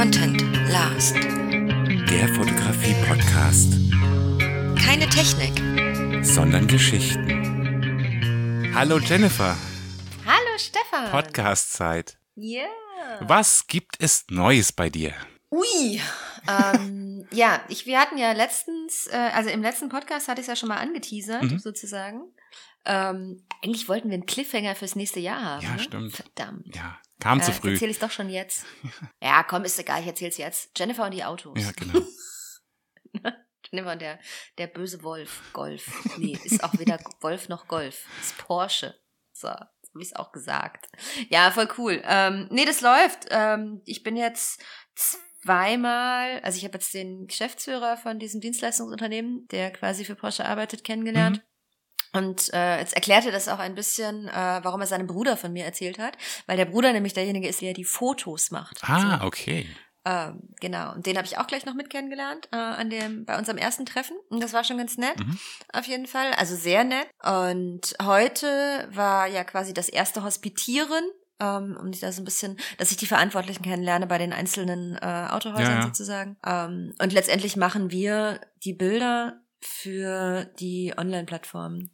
Content last. Der Fotografie-Podcast, Keine Technik. sondern Geschichten. Hallo Jennifer, Hallo Stefan. Podcast-Zeit. Ja. Was gibt es Neues bei dir? Ui. ähm, ja, ich, wir hatten ja letztens, äh, also im letzten Podcast hatte ich es ja schon mal angeteasert, Mhm. sozusagen. Ähm, eigentlich wollten wir einen Cliffhanger fürs nächste Jahr haben. Ja, ne? stimmt. Verdammt. Ja, kam zu Äh, früh. Erzähle ich doch schon jetzt. ja, komm, ist egal, ich erzähl's jetzt. Jennifer und die Autos. Ja, genau. Jennifer und der, der böse Wolf. Golf. Nee, ist auch weder Wolf noch Golf. Ist Porsche. So, so habe ich es auch gesagt. Ja, voll cool. Ähm, nee, das läuft. Ähm, ich bin jetzt zweimal, also ich habe jetzt den Geschäftsführer von diesem Dienstleistungsunternehmen, der quasi für Porsche arbeitet, kennengelernt. Mhm. Und äh, jetzt erklärt er das auch ein bisschen, äh, warum er seinem Bruder von mir erzählt hat, weil der Bruder nämlich derjenige ist, der die Fotos macht. Ah, So. okay. Ähm, genau. Und den habe ich auch gleich noch mit kennengelernt äh, an dem bei unserem ersten Treffen. Und das war schon ganz nett, Mhm. auf jeden Fall. Also sehr nett. Und heute war ja quasi das erste Hospitieren. Ähm, um da so ein bisschen, dass ich die Verantwortlichen kennenlerne bei den einzelnen äh, Autohäusern Ja, ja. sozusagen. Ähm, und letztendlich machen wir die Bilder für die Online-Plattformen,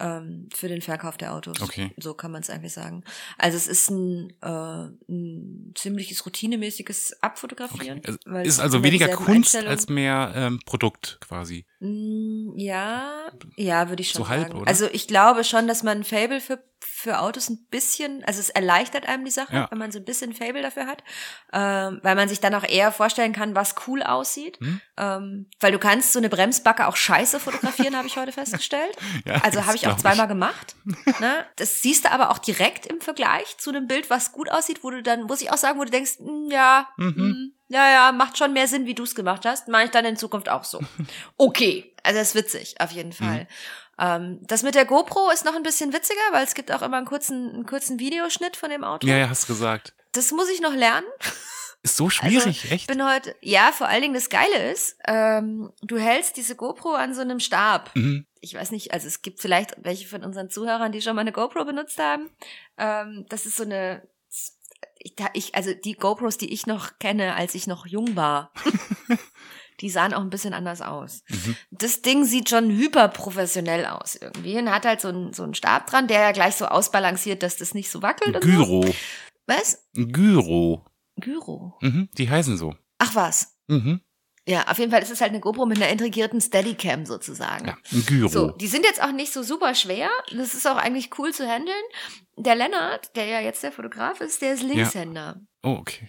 ähm, für den Verkauf der Autos. Okay. So kann man es eigentlich sagen. Also es ist ein, äh, ein ziemliches routinemäßiges Abfotografieren. okay. Also, ist also weniger Kunst als mehr ähm, Produkt quasi. Mm, Ja, ja, würde ich schon So halb, sagen. oder? Also ich glaube schon, dass man ein Fable für, für Autos ein bisschen, also es erleichtert einem die Sache, Ja. wenn man so ein bisschen Fable dafür hat, ähm, weil man sich dann auch eher vorstellen kann, was cool aussieht. Hm? Ähm, weil du kannst so eine Bremsbacke auch scheiße fotografieren, habe ich heute festgestellt. Ja, Also habe ich auch glaub zweimal gemacht. Ne? Das siehst du aber auch direkt im Vergleich zu einem Bild, was gut aussieht, wo du dann, muss ich auch sagen, wo du denkst, mm, ja, Mhm. mm, ja, ja, macht schon mehr Sinn, wie du es gemacht hast. Mache ich dann in Zukunft auch so. Okay, also das ist witzig, auf jeden Fall. Ähm, das mit der GoPro ist noch ein bisschen witziger, weil es gibt auch immer einen kurzen, einen kurzen Videoschnitt von dem Auto. Ja, ja, hast gesagt. Das muss ich noch lernen. Ist so schwierig, Also, Ich echt? bin heute, ja, vor allen Dingen das Geile ist, ähm, du hältst diese GoPro an so einem Stab Mhm. ich weiß nicht, also es gibt vielleicht welche von unseren Zuhörern, die schon mal eine GoPro benutzt haben. Ähm, das ist so eine, ich, ich, also die GoPros, die ich noch kenne, als ich noch jung war, die sahen auch ein bisschen anders aus. Mhm. Das Ding sieht schon hyperprofessionell aus irgendwie und hat halt so einen, so einen Stab dran, der ja gleich so ausbalanciert, dass das nicht so wackelt. So. Gyro. Was? Gyro. Gyro. Mhm. Die heißen so. Ach was. Mhm. Ja, auf jeden Fall ist es halt eine GoPro mit einer integrierten Steadicam sozusagen. Ja, ein Gyro. So, die sind jetzt auch nicht so super schwer. Das ist auch eigentlich cool zu handeln. Der Lennart, der ja jetzt der Fotograf ist, der ist Linkshänder. Oh, okay.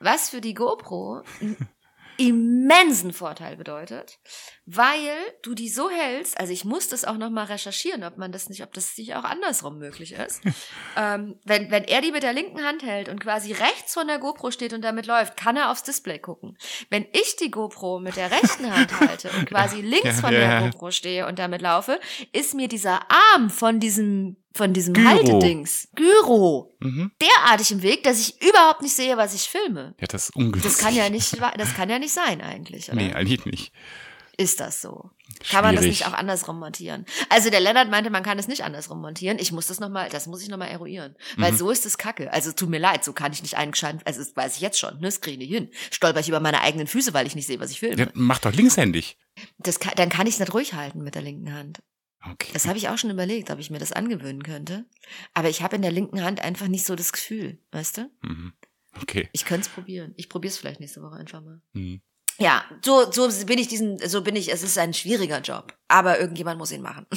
Was für die GoPro immensen Vorteil bedeutet, weil du die so hältst, also ich muss das auch nochmal recherchieren, ob man das nicht, ob das nicht auch andersrum möglich ist. ähm, wenn, wenn er die mit der linken Hand hält und quasi rechts von der GoPro steht und damit läuft, kann er aufs Display gucken. Wenn ich die GoPro mit der rechten Hand halte und quasi links ja, von ja, der. GoPro stehe und damit laufe, ist mir dieser Arm von diesem von diesem Gyro. Haltedings, Gyro, Mhm. derartig im Weg, dass ich überhaupt nicht sehe, was ich filme. Ja, das ist ungünstig. Das kann ja nicht, das kann ja nicht sein eigentlich, oder? Nee, eigentlich nicht. Ist das so? Kann man das Schwierig. nicht auch andersrum montieren? Also der Lennart meinte, man kann es nicht andersrum montieren. Ich muss das noch mal, das muss ich noch mal eruieren, weil Mhm. so ist es Kacke. Also tut mir leid, so kann ich nicht einen gescheiten, also das weiß ich jetzt schon, ne, das kriege ich hin. Stolper ich über meine eigenen Füße, weil ich nicht sehe, was ich filme. Ja, mach doch linkshändig. Das kann, dann kann ich es nicht ruhig halten mit der linken Hand. Okay. Das habe ich auch schon überlegt, ob ich mir das angewöhnen könnte. Aber ich habe in der linken Hand einfach nicht so das Gefühl, weißt du? Mhm. Okay. Ich könnte es probieren. Ich probiere es vielleicht nächste Woche einfach mal. Mhm. Ja, so, so bin ich diesen, so bin ich, es ist ein schwieriger Job. Aber irgendjemand muss ihn machen.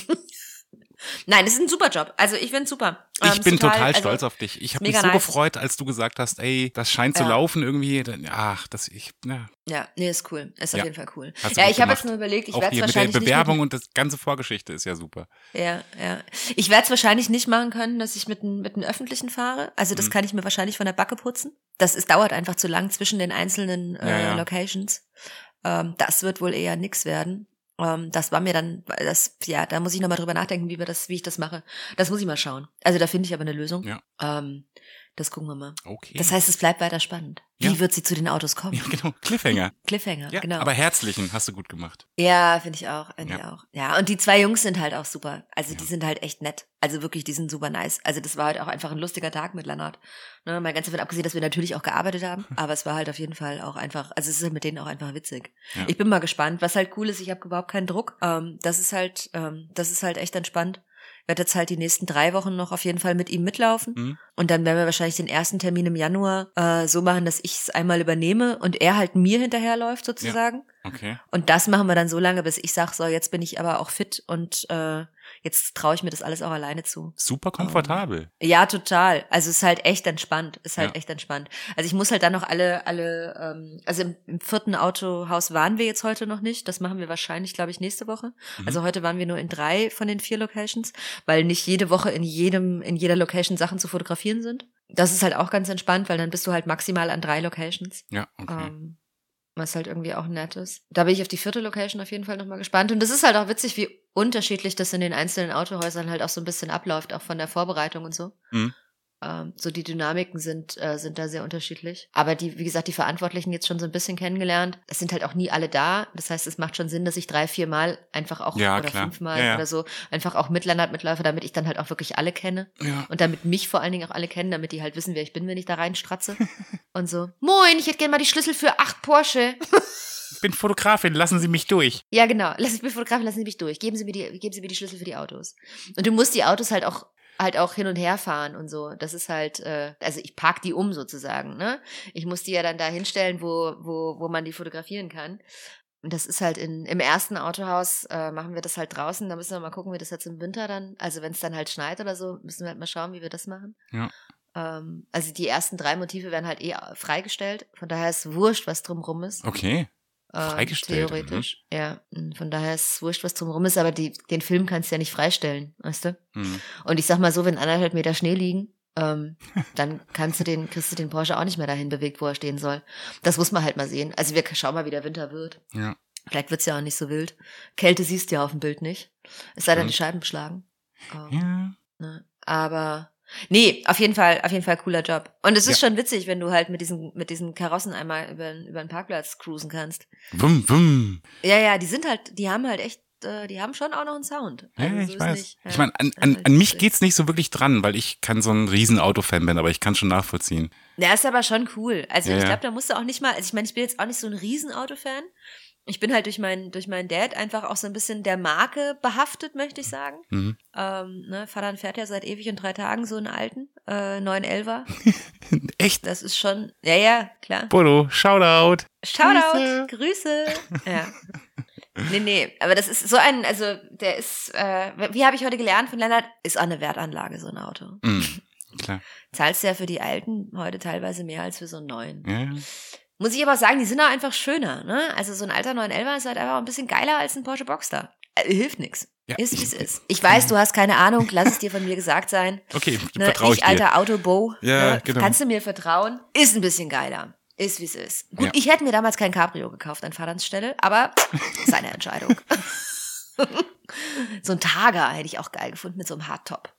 Nein, es ist ein super Job. Also ich finde super. Ich Ähm, bin total, total, also, stolz auf dich. Ich habe mich so nice. gefreut, als du gesagt hast, ey, das scheint zu Ja. laufen irgendwie. Ach, das ich, ja, Ja, nee, ist cool. Ist auf Ja. jeden Fall cool. Hast Ja, ich habe jetzt nur überlegt, ich werde es hier mit der wahrscheinlich Bewerbung nicht und das ganze Vorgeschichte ist ja super. mit, Ja, ja. Ich werde es wahrscheinlich nicht machen können, dass ich mit einem mit einem öffentlichen fahre. Also das Mhm. kann ich mir wahrscheinlich von der Backe putzen. Das ist, dauert einfach zu lang zwischen den einzelnen äh. Locations. Ähm, das wird wohl eher nix werden. Ähm, das war mir dann, das, ja, da muss ich nochmal drüber nachdenken, wie wir das, wie ich das mache. Das muss ich mal schauen. Also da finde ich aber eine Lösung. Ja. Ähm, Das gucken wir mal. Okay. Das heißt, es bleibt weiter spannend. Wie Ja. wird sie zu den Autos kommen? ja, genau. Cliffhanger. Cliffhanger, Ja, genau. aber herzlichen hast du gut gemacht. Ja, finde ich auch, finde Ja. ich auch. Ja, und die zwei Jungs sind halt auch super. Also die sind halt echt nett. Also wirklich, die sind super nice. Also das war halt auch einfach ein lustiger Tag mit Lennart. Ne, mal ganz davon abgesehen, dass wir natürlich auch gearbeitet haben, aber es war halt auf jeden Fall auch einfach, also es ist halt mit denen auch einfach witzig. Ja. Ich bin mal gespannt, was halt cool ist, ich habe überhaupt keinen Druck. Ähm, das ist halt, ähm, das ist halt echt entspannt. Werde jetzt halt die nächsten drei Wochen noch auf jeden Fall mit ihm mitlaufen. Mhm. Und dann werden wir wahrscheinlich den ersten Termin im Januar äh, so machen, dass ich es einmal übernehme und er halt mir hinterherläuft sozusagen. Okay. Und das machen wir dann so lange, bis ich sag, so, jetzt bin ich aber auch fit und äh, jetzt traue ich mir das alles auch alleine zu. Super komfortabel. Ja, total. Also es ist halt echt entspannt. Ist halt Ja. echt entspannt. Also ich muss halt dann noch alle, alle, ähm, also im, im vierten Autohaus waren wir jetzt heute noch nicht. Das machen wir wahrscheinlich, glaube ich, nächste Woche. Mhm. Also heute waren wir nur in drei von den vier Locations, weil nicht jede Woche in jedem, in jeder Location Sachen zu fotografieren sind. Das ist halt auch ganz entspannt, weil dann bist du halt maximal an drei Locations. Ja, okay. Ähm, was halt irgendwie auch nett ist. Da bin ich auf die vierte Location auf jeden Fall nochmal gespannt. Und das ist halt auch witzig, wie unterschiedlich das in den einzelnen Autohäusern halt auch so ein bisschen abläuft, auch von der Vorbereitung und so. Mhm. Ähm, so die Dynamiken sind, äh, sind da sehr unterschiedlich. Aber die, wie gesagt, die Verantwortlichen jetzt schon so ein bisschen kennengelernt. Es sind halt auch nie alle da. Das heißt, es macht schon Sinn, dass ich drei, vier Mal einfach auch Ja, oder klar. fünfmal Ja, ja. oder so einfach auch mit Lennart mitläufe, damit ich dann halt auch wirklich alle kenne. ja. Und damit mich vor allen Dingen auch alle kennen, damit die halt wissen, wer ich bin, wenn ich da reinstratze. und so, moin, ich hätte gerne mal die Schlüssel für acht Porsche. Ich bin Fotografin, lassen Sie mich durch. ja, genau. Lass ich mich fotografen, lassen Sie mich durch. Geben Sie mir die, geben Sie mir die Schlüssel für die Autos. Und du musst die Autos halt auch halt auch hin und her fahren und so. Das ist halt, äh, also ich park die um sozusagen, ne? Ich muss die ja dann da hinstellen, wo, wo, wo man die fotografieren kann. Und das ist halt in, im ersten Autohaus, äh, machen wir das halt draußen. Da müssen wir mal gucken, wie das jetzt im Winter dann, also wenn es dann halt schneit oder so, müssen wir halt mal schauen, wie wir das machen. Ja. Ähm, also die ersten drei Motive werden halt eh freigestellt. Von daher ist wurscht, was drumrum ist. Okay. Freigestellt, Theoretisch, ja. Und Von daher ist es wurscht, was drumrum ist, aber die, den Film kannst du ja nicht freistellen, weißt du? Hm. Und ich sag mal so, wenn anderthalb Meter Schnee liegen, ähm, dann kannst du den, kriegst du den Porsche auch nicht mehr dahin bewegt, wo er stehen soll. Das muss man halt mal sehen. Also wir schauen mal, wie der Winter wird. Ja. Vielleicht wird's ja auch nicht so wild. Kälte siehst du ja auf dem Bild nicht. Es sei denn, die. Scheiben beschlagen. Ähm, Ja. Ne? Aber nee, auf jeden Fall, auf jeden Fall cooler Job. Und es ist Ja. schon witzig, wenn du halt mit diesen, mit diesen Karossen einmal über, über den Parkplatz cruisen kannst. Wum, wum. Ja, ja, die sind halt, die haben halt echt, äh, die haben schon auch noch einen Sound. Ja, Also so ich weiß. nicht- ja. Ich meine, an, Ja, an, halt an mich geht's nicht so wirklich dran, weil ich kann so ein riesen Autofan bin, aber ich kann schon nachvollziehen. Der ist aber schon cool. Also Ja, ich ja. glaube, da musst du auch nicht mal, also ich meine, ich bin jetzt auch nicht so ein Riesenauto-Fan. Ich bin halt durch meinen, durch meinen Dad einfach auch so ein bisschen der Marke behaftet, möchte ich sagen. Mhm. Ähm, ne, Vater fährt ja seit ewig und drei Tagen so einen alten, äh, 911er. Echt? Das ist schon, ja, ja, klar. Bodo, Shoutout. Shoutout, Grüße. Ja. Nee, nee, aber das ist so ein, also der ist, äh, wie habe ich heute gelernt von Lennart, ist auch eine Wertanlage, so ein Auto. Mhm. Klar. Zahlst du ja für die alten heute teilweise mehr als für so einen neuen. Ja. Muss ich aber sagen, die sind auch einfach schöner, ne? Also so ein alter 911er ist halt einfach ein bisschen geiler als ein Porsche Boxster. Äh, hilft nix. Ja, ist, wie es ist. Ich weiß, du hast keine Ahnung, lass es dir von mir gesagt sein. Okay, Ne? vertraue ich ich, dir. alter Autobo. Ja, ne? genau. Kannst du mir vertrauen? Ist ein bisschen geiler. Ist, wie es ist. Gut, Ja. ich hätte mir damals kein Cabrio gekauft an Vaterns Stelle, aber seine Entscheidung. so ein Targa hätte ich auch geil gefunden mit so einem Hardtop.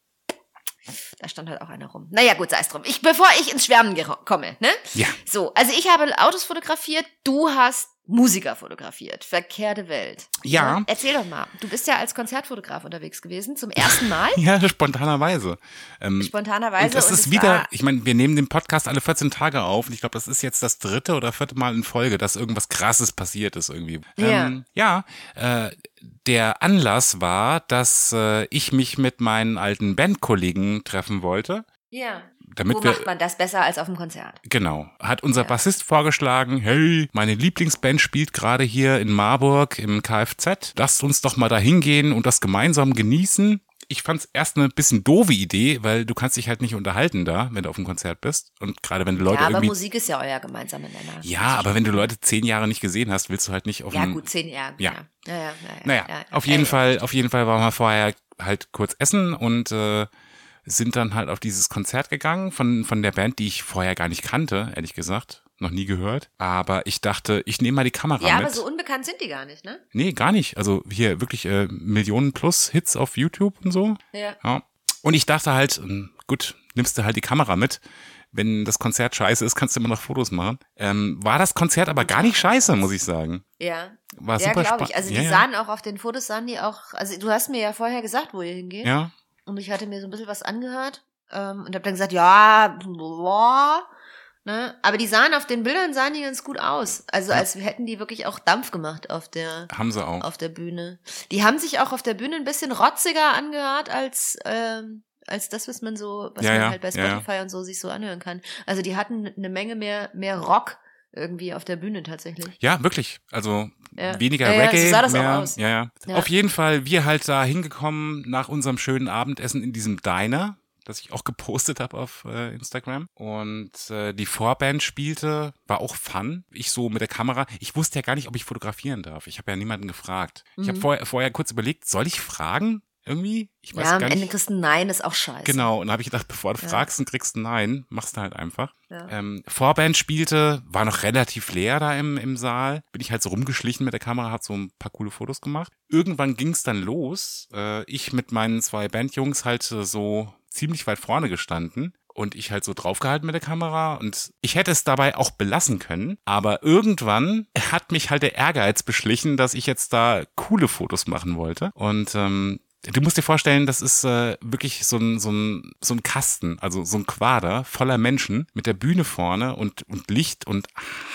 Da stand halt auch einer rum. Naja, gut, sei es drum. Ich, bevor ich ins Schwärmen komme, ne? Ja. So, also ich habe Autos fotografiert, du hast Musiker fotografiert. Verkehrte Welt. Ja. Erzähl doch mal. Du bist ja als Konzertfotograf unterwegs gewesen, zum ersten Mal, Ja, spontanerweise. Ähm, spontanerweise. und es ist es wieder, ich meine, wir nehmen den Podcast alle 14 Tage auf und ich glaube, das ist jetzt das dritte oder vierte Mal in Folge, dass irgendwas Krasses passiert ist irgendwie. Ja. Ähm, ja, äh, der Anlass war, dass äh, ich mich mit meinen alten Bandkollegen treffen wollte, Ja. Damit Wo wir macht man das besser als auf dem Konzert? Genau. Hat unser Ja. Bassist vorgeschlagen, hey, meine Lieblingsband spielt gerade hier in Marburg im Kfz. Lasst uns doch mal da hingehen und das gemeinsam genießen. Ich fand's erst eine bisschen doofe Idee, weil du kannst dich halt nicht unterhalten da, wenn du auf dem Konzert bist. Und gerade wenn du Leute ja, aber. Musik ist ja euer gemeinsamer Nenner. ja, aber wenn du Leute zehn Jahre nicht gesehen hast, willst du halt nicht auf Ja, dem. gut, zehn Jahre. Ja. Ja, ja, ja. ja, Naja, ja, auf ja, jeden ja. Fall, auf jeden Fall waren wir vorher halt kurz essen und äh, sind dann halt auf dieses Konzert gegangen von, von der Band, die ich vorher gar nicht kannte, ehrlich gesagt. Noch nie gehört. Aber ich dachte, ich nehme mal die Kamera Ja, mit. aber so unbekannt sind die gar nicht, ne? nee, gar nicht. Also hier wirklich äh, Millionen plus Hits auf YouTube und so. Ja. Ja. Und ich dachte halt, ähm, gut, nimmst du halt die Kamera mit. wenn das Konzert scheiße ist, kannst du immer noch Fotos machen. Ähm, war das Konzert aber gar nicht scheiße, muss ich sagen. Ja. War Ja, super glaube ich. Also die ja, ja. sahen auch auf den Fotos, sahen die auch, also du hast mir ja vorher gesagt, wo ihr hingeht. Ja, Und ich hatte mir so ein bisschen was angehört ähm, und habe dann gesagt, ja, boah, ne? Aber die sahen auf den Bildern sahen die ganz gut aus. Also als hätten die wirklich auch Dampf gemacht auf der haben sie auch. auf der Bühne. Die haben sich auch auf der Bühne ein bisschen rotziger angehört als ähm, als das, was man so, was Ja, man ja, halt bei ja, ja. Spotify und so sich so anhören kann. Also die hatten eine Menge mehr mehr Rock irgendwie auf der Bühne tatsächlich. Ja, wirklich. Also Ja. weniger Ja, ja, Reggae, so sah das auch mehr. aus. Ja, ja, Ja. Auf jeden Fall, wir halt da hingekommen nach unserem schönen Abendessen in diesem Diner, das ich auch gepostet habe auf äh, Instagram. Und äh, die Vorband spielte, war auch fun. Ich so mit der Kamera. Ich wusste ja gar nicht, ob ich fotografieren darf. Ich habe ja niemanden gefragt. Ich habe Mhm. vorher, vorher kurz überlegt, soll ich fragen? Irgendwie? Ich weiß Ja, am gar Ende nicht. kriegst du ein Nein, ist auch scheiße. Genau, und habe ich gedacht, bevor du Ja. fragst und kriegst ein Nein, machst du halt einfach. Ja. Ähm, Vorband spielte, war noch relativ leer da im, im Saal. Bin ich halt so rumgeschlichen mit der Kamera, hab so ein paar coole Fotos gemacht. Irgendwann ging's dann los. Äh, ich mit meinen zwei Bandjungs halt so ziemlich weit vorne gestanden. Und ich halt so draufgehalten mit der Kamera und ich hätte es dabei auch belassen können, aber irgendwann hat mich halt der Ehrgeiz beschlichen, dass ich jetzt da coole Fotos machen wollte. Und ähm, du musst dir vorstellen, das ist äh, wirklich so ein, so, ein, so ein Kasten, also so ein Quader voller Menschen mit der Bühne vorne und, und Licht und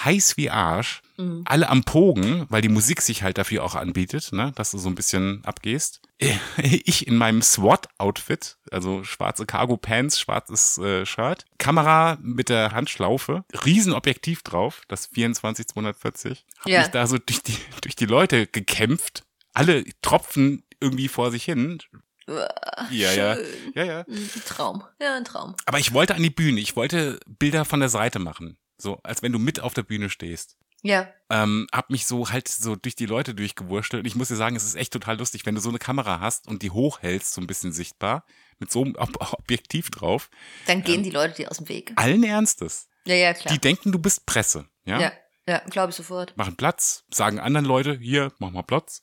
heiß wie Arsch. Mhm. Alle am Pogen, weil die Musik sich halt dafür auch anbietet, ne, dass du so ein bisschen abgehst. Ich in meinem SWAT-Outfit, also schwarze Cargo-Pants, schwarzes äh, Shirt, Kamera mit der Handschlaufe, Riesenobjektiv drauf, das 24-240. Hab Ja. mich da so durch die, durch die Leute gekämpft. Alle tropfen irgendwie vor sich hin. Ja, ja. Ja, ja. Ein Traum. Ja, ein Traum. Aber ich wollte an die Bühne. Ich wollte Bilder von der Seite machen. So, als wenn du mit auf der Bühne stehst. Ja. Ähm, hab mich so halt so durch die Leute durchgewurschtelt. Und ich muss dir sagen, es ist echt total lustig, wenn du so eine Kamera hast und die hochhältst, so ein bisschen sichtbar, mit so einem Ob Objektiv drauf. Dann gehen die Leute dir aus dem Weg. Allen Ernstes. Ja, ja, klar. Die denken, du bist Presse. Ja. ja, ja, glaube ich sofort. Machen Platz, sagen anderen Leute, hier, mach mal Platz.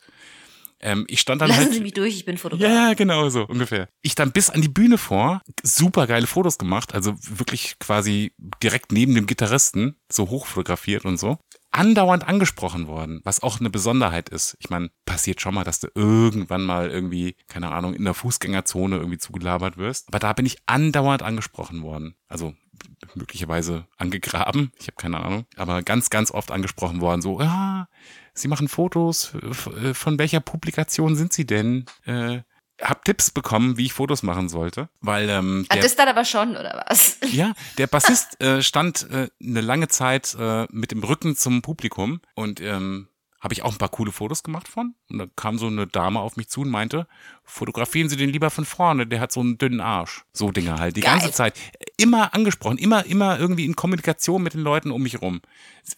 Ähm, ich stand dann Lassen halt. Sie mich durch, ich bin Fotograf. Ja, genau so, ungefähr. Ich dann bis an die Bühne vor, super geile Fotos gemacht, also wirklich quasi direkt neben dem Gitarristen, so hoch fotografiert und so. Andauernd angesprochen worden, was auch eine Besonderheit ist. Ich meine, passiert schon mal, dass du irgendwann mal irgendwie, keine Ahnung, in der Fußgängerzone irgendwie zugelabert wirst. Aber da bin ich andauernd angesprochen worden. Also möglicherweise angegraben, ich habe keine Ahnung, aber ganz, ganz oft angesprochen worden, so, ja, Sie machen Fotos, von welcher Publikation sind Sie denn? Äh, hab Tipps bekommen, wie ich Fotos machen sollte, weil ähm, der, das dann aber schon, oder was? ja, der Bassist äh, stand äh, eine lange Zeit äh, mit dem Rücken zum Publikum und ähm, habe ich auch ein paar coole Fotos gemacht von. Und da kam so eine Dame auf mich zu und meinte, fotografieren Sie den lieber von vorne, der hat so einen dünnen Arsch. So Dinge halt, die Geil. ganze Zeit. Immer angesprochen, immer, immer irgendwie in Kommunikation mit den Leuten um mich rum.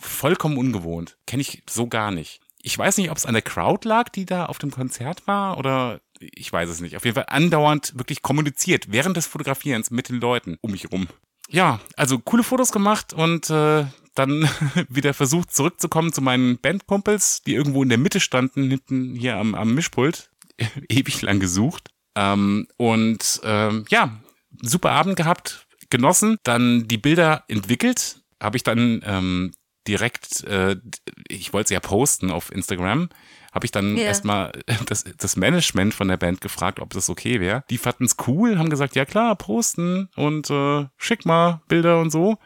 Vollkommen ungewohnt. Kenne ich so gar nicht. Ich weiß nicht, ob es an der Crowd lag, die da auf dem Konzert war oder ich weiß es nicht. Auf jeden Fall andauernd wirklich kommuniziert während des Fotografierens mit den Leuten um mich rum. Ja, also coole Fotos gemacht und äh, dann wieder versucht zurückzukommen zu meinen Bandkumpels, die irgendwo in der Mitte standen, hinten hier am, am Mischpult. Ewig lang gesucht. Ähm, und ähm, ja, super Abend gehabt, genossen, dann die Bilder entwickelt, habe ich dann ähm, direkt, äh, ich wollte sie ja posten auf Instagram, habe ich dann Ja. erstmal das, das Management von der Band gefragt, ob das okay wäre. Die fanden es cool, haben gesagt, ja klar, posten und äh, schick mal Bilder und so.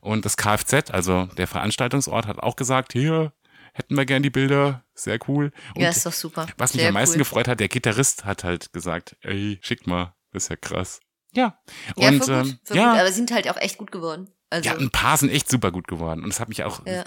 Und das Kfz, also der Veranstaltungsort, hat auch gesagt, hier hätten wir gern die Bilder, sehr cool. Und ja, ist doch super. was mich Sehr am meisten cool. gefreut hat, der Gitarrist hat halt gesagt, ey, schick mal, das ist ja krass. Ja. Ja, Und gut, ähm, voll ja, gut. Aber sind halt auch echt gut geworden. Also, ja, ein paar sind echt super gut geworden. Und es hat mich auch Ja.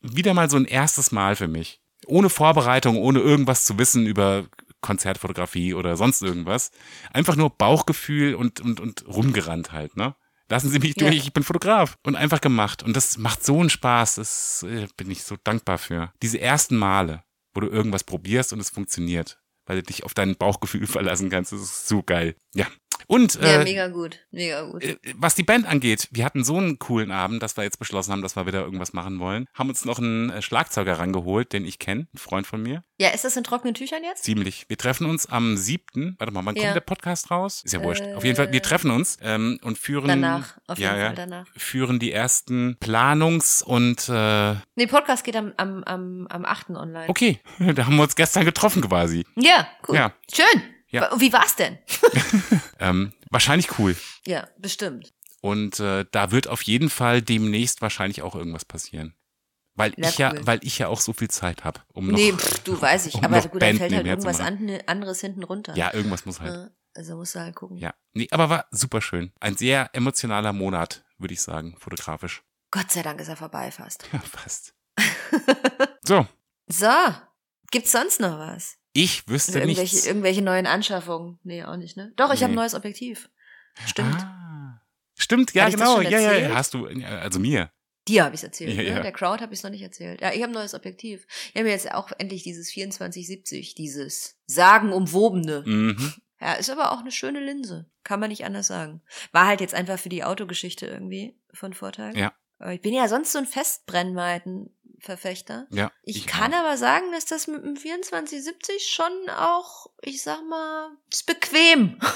wieder mal so ein erstes Mal für mich. Ohne Vorbereitung, ohne irgendwas zu wissen über Konzertfotografie oder sonst irgendwas. Einfach nur Bauchgefühl und, und, und rumgerannt halt, ne? Lassen Sie mich Ja. durch, ich bin Fotograf. Und einfach gemacht. Und das macht so einen Spaß. Das äh, bin ich so dankbar für. Diese ersten Male, wo du irgendwas probierst und es funktioniert. Weil du dich auf dein Bauchgefühl verlassen kannst. Das ist so geil. Ja. Und Ja, äh, mega gut. Mega gut. äh, was die Band angeht, wir hatten so einen coolen Abend, dass wir jetzt beschlossen haben, dass wir wieder irgendwas machen wollen. Haben uns noch einen äh, Schlagzeuger rangeholt, den ich kenne, ein Freund von mir. Ja, ist das in trockenen Tüchern jetzt? Ziemlich. Wir treffen uns am 7. Warte mal, wann Ja. kommt der Podcast raus? Ist ja wurscht. Äh, Auf jeden Fall, wir treffen uns ähm, und führen Danach, auf jeden ja, Fall danach. führen die ersten Planungs- und äh, Nee, Podcast geht am, am, am, am 8. online. okay, da haben wir uns gestern getroffen quasi. Ja, cool. Ja. Schön. Ja. Wie war's denn? Ähm, wahrscheinlich cool. Ja, bestimmt. Und äh, da wird auf jeden Fall demnächst wahrscheinlich auch irgendwas passieren. Weil Ja, ich ja, cool. weil ich ja auch so viel Zeit habe, um noch. nee, pff, du weiß ich. um aber gut, dann fällt halt irgendwas anderes hinten runter. Ja, irgendwas muss halt. Ja, Also musst du halt gucken. Ja. Nee, aber war super schön. Ein sehr emotionaler Monat, würde ich sagen, fotografisch. Gott sei Dank ist er vorbei fast. Ja, fast. So, So, gibt's sonst noch was? Ich wüsste Irgendwelche, nichts. irgendwelche neuen Anschaffungen? Nee, auch nicht, ne? Doch, ich habe ein Nee. neues Objektiv. Stimmt. Ah. Stimmt, ja, das genau. Ja, ja, ja, hast du, also mir. Dir habe ich erzählt. Ja, ne? ja. Der Crowd habe ich es noch nicht erzählt. Ja, ich habe ein neues Objektiv. Ich habe jetzt auch endlich dieses 2470, dieses sagenumwobene. Mhm. Ja, ist aber auch eine schöne Linse. Kann man nicht anders sagen. War halt jetzt einfach für die Autogeschichte irgendwie von Vorteil. Ja. Aber Ich bin ja sonst so ein Festbrennweitenverfechter. Ja. Ich, kann auch. aber sagen, dass das mit dem 2470 schon auch, ich sag mal, ist bequem. Kann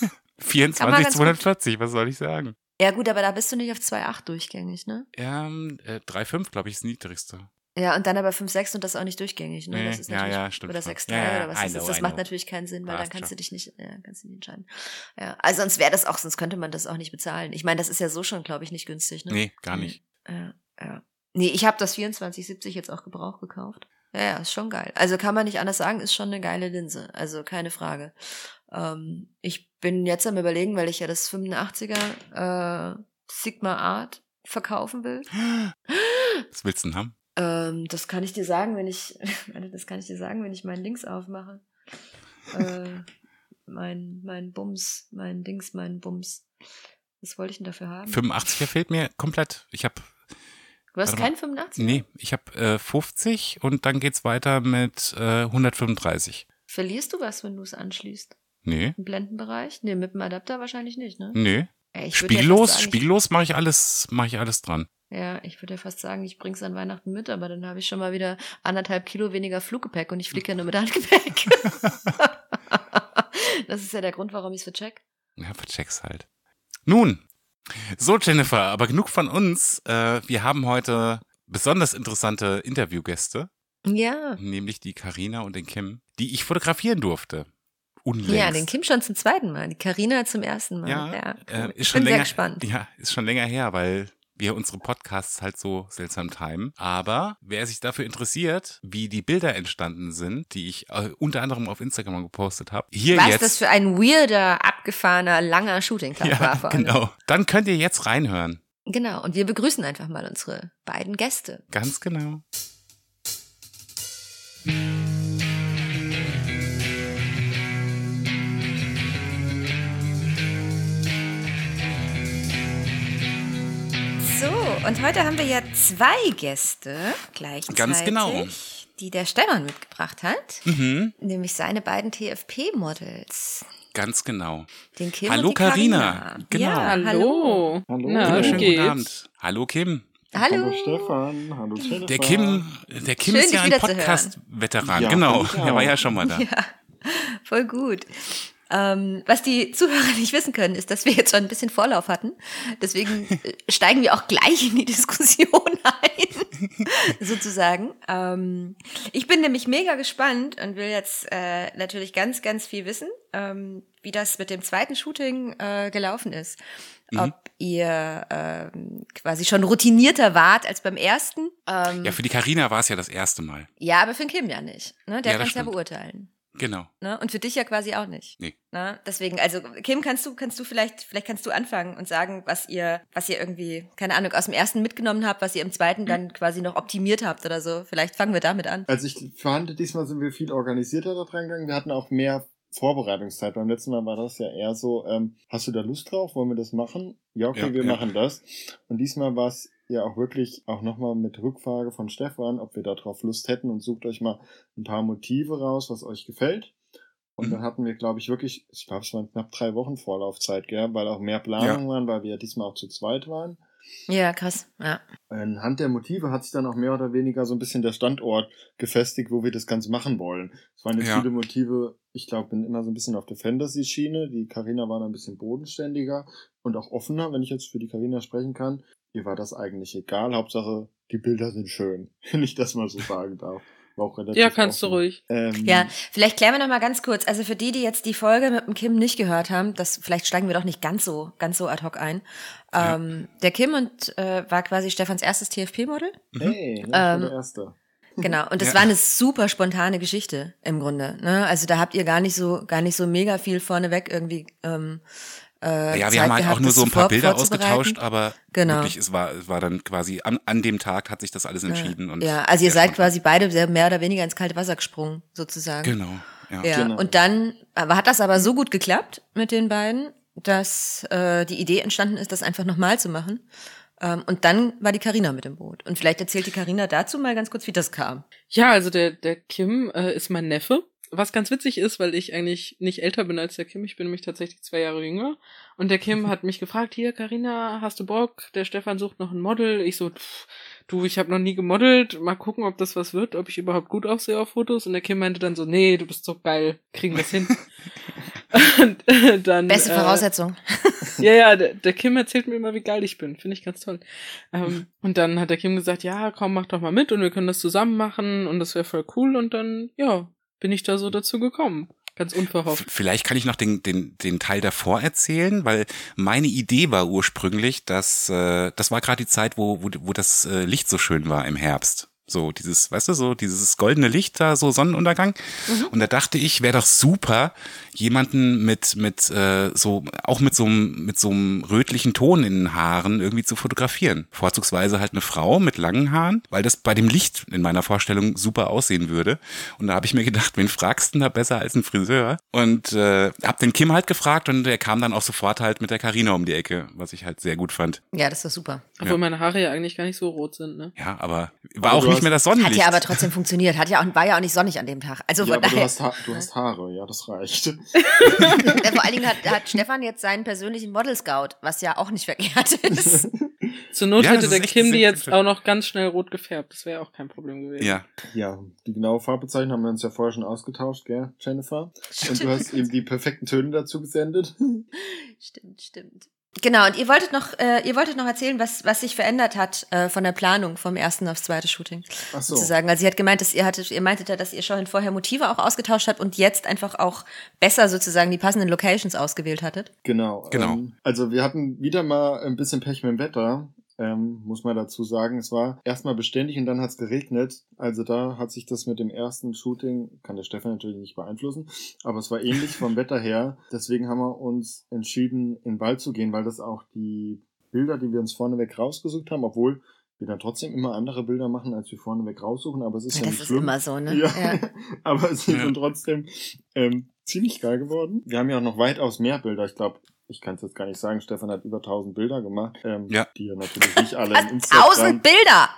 man 24, ganz 240, was soll ich sagen? Ja gut, aber da bist du nicht auf 2,8 durchgängig, ne? Ähm, äh, 3,5, glaube ich, ist das niedrigste. Ja, und dann aber 5,6 und das auch nicht durchgängig, ne? Nee, das ist ja, natürlich, ja, stimmt Oder schon. 6,3 Ja, ja, oder was das know, ist. Das macht natürlich keinen Sinn, weil dann Passt kannst schon. du dich nicht, ja, kannst du nicht entscheiden. Ja, also sonst wäre das auch, sonst könnte man das auch nicht bezahlen. Ich meine, das ist ja so schon, glaube ich, nicht günstig, ne? Nee, gar nicht. Ja, ja. Nee, ich habe das 2470 jetzt auch Gebrauch gekauft. Ja, ja, ist schon geil. Also kann man nicht anders sagen, ist schon eine geile Linse. Also keine Frage. Ähm, ich bin jetzt am überlegen, weil ich ja das 85er äh, Sigma Art verkaufen will. Was willst du denn haben? Ähm, das kann ich dir sagen, wenn ich, das kann ich dir sagen, wenn ich meinen Links aufmache. äh, mein, mein Bums, mein Dings, mein Bums. Was wollte ich denn dafür haben? 85er fehlt mir komplett. Ich habe du hast keinen 85? Nee, ich habe äh, 50 und dann geht's weiter mit äh, 135. Verlierst du was, wenn du es anschließt? Nee, Im Blendenbereich? Nee, mit dem Adapter wahrscheinlich nicht, ne? nee. Ey, ich würd ja sagen, spiegellos mache ich alles, mache ich alles dran. Ja, ich würde ja fast sagen, ich bring's an Weihnachten mit, aber dann habe ich schon mal wieder anderthalb Kilo weniger Fluggepäck und ich fliege ja nur mit Handgepäck. das ist ja der Grund, warum ich es vercheck. Ja, vercheck's halt. Nun, so Jennifer, aber genug von uns. Äh, wir haben heute besonders interessante Interviewgäste, Ja. nämlich die Karina und den Kim, die ich fotografieren durfte. Unlängst. Ja, den Kim schon zum zweiten Mal, die Karina zum ersten Mal. Ja, Ja, äh, cool. ist ich schon bin länger, sehr gespannt. Ja, ist schon länger her, weil wir unsere Podcasts halt so seltsam timen. Aber wer sich dafür interessiert, wie die Bilder entstanden sind, die ich äh, unter anderem auf Instagram gepostet habe, hier Was jetzt. das für ein weirder, abgefahrener, langer Shooting-Tag war ja, allem. genau. Dann könnt ihr jetzt reinhören. Genau. Und wir begrüßen einfach mal unsere beiden Gäste. Ganz genau. Und heute haben wir ja zwei Gäste gleichzeitig, Ganz genau. die der Stefan mitgebracht hat, Mhm, nämlich seine beiden TFP-Models, ganz genau. den Kim Hallo, und die Carina. Genau. Ja, hallo. Hallo. Hallo. Na, Wunderschönen wie guten geht's? Abend. Hallo Kim. Hallo. Hallo Stefan, hallo Jennifer. Der Kim, der Kim Schön, ist ja ein. Podcast-Veteran. Ja, genau. Er war ja schon mal da. Ja, voll gut. Ähm, was die Zuhörer nicht wissen können, ist, dass wir jetzt schon ein bisschen Vorlauf hatten. Deswegen äh, steigen wir auch gleich in die Diskussion ein, sozusagen. Ähm, ich bin nämlich mega gespannt und will jetzt äh, natürlich ganz, ganz viel wissen, ähm, wie das mit dem zweiten Shooting äh, gelaufen ist. Mhm. Ob ihr ähm, quasi schon routinierter wart als beim ersten. Ähm, Ja, für die Karina war es ja das erste Mal. ja, aber für den Kim ja nicht. Ne? Der Ja, kann es ja beurteilen. Genau. Ne? Und für dich ja quasi auch nicht. Nee. Ne? Deswegen, also Kim, kannst du, kannst du vielleicht, vielleicht kannst du anfangen und sagen, was ihr, was ihr irgendwie, keine Ahnung, aus dem ersten mitgenommen habt, was ihr im zweiten dann quasi noch optimiert habt oder so. Vielleicht fangen wir damit an. Also ich fand, diesmal sind wir viel organisierter da dran gegangen. Wir hatten auch mehr Vorbereitungszeit. Beim letzten Mal war das ja eher so, ähm, hast du da Lust drauf? Wollen wir das machen? Ja, okay, Ja, wir ja. machen das. Und diesmal war es ja auch wirklich auch nochmal mit Rückfrage von Stefan, ob wir da drauf Lust hätten und sucht euch mal ein paar Motive raus, was euch gefällt. Und Mhm. dann hatten wir, glaube ich, wirklich, ich glaube, es waren knapp drei Wochen Vorlaufzeit, gell, weil auch mehr Planungen waren, weil wir ja diesmal auch zu zweit waren. Ja, krass. Ja. Anhand der Motive hat sich dann auch mehr oder weniger so ein bisschen der Standort gefestigt, wo wir das Ganze machen wollen. Es waren jetzt Ja. viele Motive, ich glaube, bin immer so ein bisschen auf der Fantasy-Schiene. Die Carina war da ein bisschen bodenständiger und auch offener, wenn ich jetzt für die Carina sprechen kann. Ihr war das eigentlich egal. Hauptsache, die Bilder sind schön. Wenn ich das mal so sagen darf. Ja, kannst du offen. ruhig. Ähm, Ja, vielleicht klären wir noch mal ganz kurz. Also für die, die jetzt die Folge mit dem Kim nicht gehört haben, das vielleicht steigen wir doch nicht ganz so ganz so ad hoc ein. Ja. Ähm, der Kim und äh, war quasi Stefans erstes TFP-Model. Hey, das war Ähm, der Erste. Genau. Und das Ja. war eine super spontane Geschichte im Grunde. Ne? Also da habt ihr gar nicht so gar nicht so mega viel vorneweg irgendwie. Ähm, äh, Ja, Zeit wir haben halt gehabt, auch nur so ein paar Bilder ausgetauscht, aber Genau. wirklich, es war, es war dann quasi an, an dem Tag hat sich das alles entschieden. Und Ja, also ihr seid quasi beide sehr mehr oder weniger ins kalte Wasser gesprungen, sozusagen. Genau. Ja. Ja, Genau. und dann aber hat das aber so gut geklappt mit den beiden, dass äh, die Idee entstanden ist, das einfach nochmal zu machen. Ähm, und dann war die Karina mit im Boot. Und vielleicht erzählt die Karina dazu mal ganz kurz, wie das kam. Ja, also der, der Kim äh, ist mein Neffe. Was ganz witzig ist, weil ich eigentlich nicht älter bin als der Kim. Ich bin nämlich tatsächlich zwei Jahre jünger. Und der Kim hat mich gefragt, hier, Karina, hast du Bock? Der Stefan sucht noch ein Model. Ich so, pff, du, ich habe noch nie gemodelt. Mal gucken, ob das was wird, ob ich überhaupt gut aussehe auf Fotos. Und der Kim meinte dann so, nee, du bist so geil, kriegen das hin. und, äh, dann, Beste äh, Voraussetzung. ja, ja, der, der Kim erzählt mir immer, wie geil ich bin. Finde ich ganz toll. Ähm, und dann hat der Kim gesagt, ja, komm, mach doch mal mit und wir können das zusammen machen und das wäre voll cool. Und dann, ja, bin ich da so dazu gekommen. Ganz unverhofft. Vielleicht kann ich noch den, den, den Teil davor erzählen, weil meine Idee war ursprünglich, dass äh, das war gerade die Zeit, wo, wo, wo das äh, Licht so schön war im Herbst. So dieses, weißt du, so dieses goldene Licht da, so Sonnenuntergang. Und da dachte ich, wäre doch super, jemanden mit mit äh, so auch mit so einem mit so einem rötlichen Ton in den Haaren irgendwie zu fotografieren. Vorzugsweise halt eine Frau mit langen Haaren, weil das bei dem Licht in meiner Vorstellung super aussehen würde. Und da habe ich mir gedacht, wen fragst du denn da besser als ein Friseur? Und äh, hab den Kim halt gefragt und der kam dann auch sofort halt mit der Karina um die Ecke, was ich halt sehr gut fand. Ja, das ist super. Obwohl Ja. meine Haare ja eigentlich gar nicht so rot sind, ne? Ja, aber war auch du nicht mehr das Hat Sonnenlicht. ja aber trotzdem funktioniert. Hat ja auch, war ja auch nicht sonnig an dem Tag. Also Ja, von aber du daher. hast, ha du hast Haare, ja, das reicht. Ja, vor allen Dingen hat, hat Stefan jetzt seinen persönlichen Model Scout, was ja auch nicht verkehrt ist. Zur Not Ja, hätte der Kim die jetzt auch noch ganz schnell rot gefärbt. Das wäre auch kein Problem gewesen. ja, Ja, die genaue Farbbezeichnung haben wir uns ja vorher schon ausgetauscht, gell, Jennifer? Und du hast eben die perfekten Töne dazu gesendet. Stimmt, stimmt. Genau, und ihr wolltet noch, äh, ihr wolltet noch erzählen, was, was sich verändert hat äh, von der Planung vom ersten aufs zweite Shooting. Ach so. Sozusagen. Also sie hat gemeint, dass ihr hattet, ihr meintet ja, dass ihr schon vorher Motive auch ausgetauscht habt und jetzt einfach auch besser sozusagen die passenden Locations ausgewählt hattet. Genau. Genau. Ähm, also wir hatten wieder mal ein bisschen Pech mit dem Wetter, ähm, muss man dazu sagen. Es war erstmal beständig und dann hat es geregnet. Also da hat sich das mit dem ersten Shooting, kann der Stefan natürlich nicht beeinflussen, aber es war ähnlich vom Wetter her. Deswegen haben wir uns entschieden, in den Wald zu gehen, weil das auch die Bilder, die wir uns vorneweg rausgesucht haben, obwohl wir dann trotzdem immer andere Bilder machen, als wir vorneweg raussuchen, aber es ist ja, das nicht ist schlimm. immer so, ne? Ja, Ja. aber sie Ja. sind trotzdem ähm, ziemlich geil geworden. Wir haben ja auch noch weitaus mehr Bilder. Ich glaube, ich kann es jetzt gar nicht sagen. Stefan hat über 1000 Bilder gemacht, ähm, Ja. die er natürlich nicht alle in Instagram, Tausend Bilder!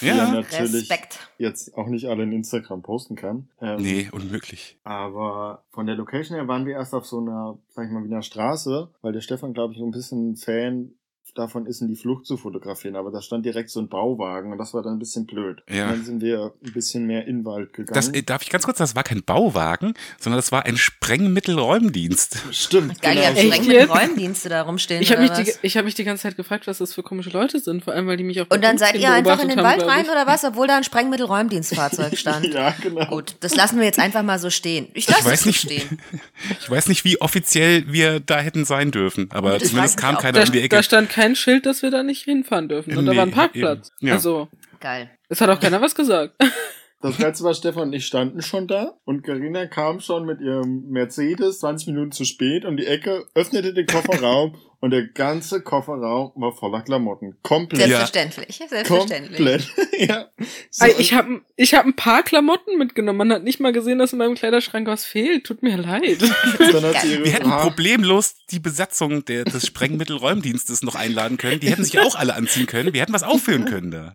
die er ja, natürlich Respekt. jetzt auch nicht alle in Instagram posten kann. Ähm, nee, unmöglich. Aber von der Location her waren wir erst auf so einer, sag ich mal, wie einer Straße, weil der Stefan, glaube ich, so ein bisschen Fan davon ist, in die Flucht zu fotografieren. Aber da stand direkt so ein Bauwagen und das war dann ein bisschen blöd. Ja. Und dann sind wir ein bisschen mehr in den Wald gegangen. Das, äh, darf ich ganz kurz, das war kein Bauwagen, sondern das war ein Sprengmittelräumdienst. Stimmt. Geil, ja, genau. Echt streng mit jetzt? Räumdienste da rumstehen. Ich habe mich, die, ich hab mich die ganze Zeit gefragt, was das für komische Leute sind, vor allem, weil die mich auch Und dann seid ihr einfach in den haben, Wald glaub rein oder was, obwohl da ein Sprengmittelräumdienstfahrzeug stand? Ja, genau. Gut, das lassen wir jetzt einfach mal so stehen. Ich lasse es so nicht, stehen. ich weiß nicht, wie offiziell wir da hätten sein dürfen, aber Das zumindest kam keiner Da, um die da Ecke. stand kein Schild, dass wir da nicht hinfahren dürfen. Und da Nee, war ein Parkplatz. Ja. Also, Geil. es hat auch keiner was gesagt. Das Ganze war Stefan und ich standen schon da und Karina kam schon mit ihrem Mercedes 20 Minuten zu spät um die Ecke, öffnete den Kofferraum und der ganze Kofferraum war voller Klamotten. Komplett. Selbstverständlich. Selbstverständlich. Komplett. ja. So, ich habe ich hab ein paar Klamotten mitgenommen. Man hat nicht mal gesehen, dass in meinem Kleiderschrank was fehlt. Tut mir leid. Wir hätten problemlos die Besatzung der, des Sprengmittelräumdienstes noch einladen können. Die hätten sich auch alle anziehen können. Wir hätten was auffüllen können da.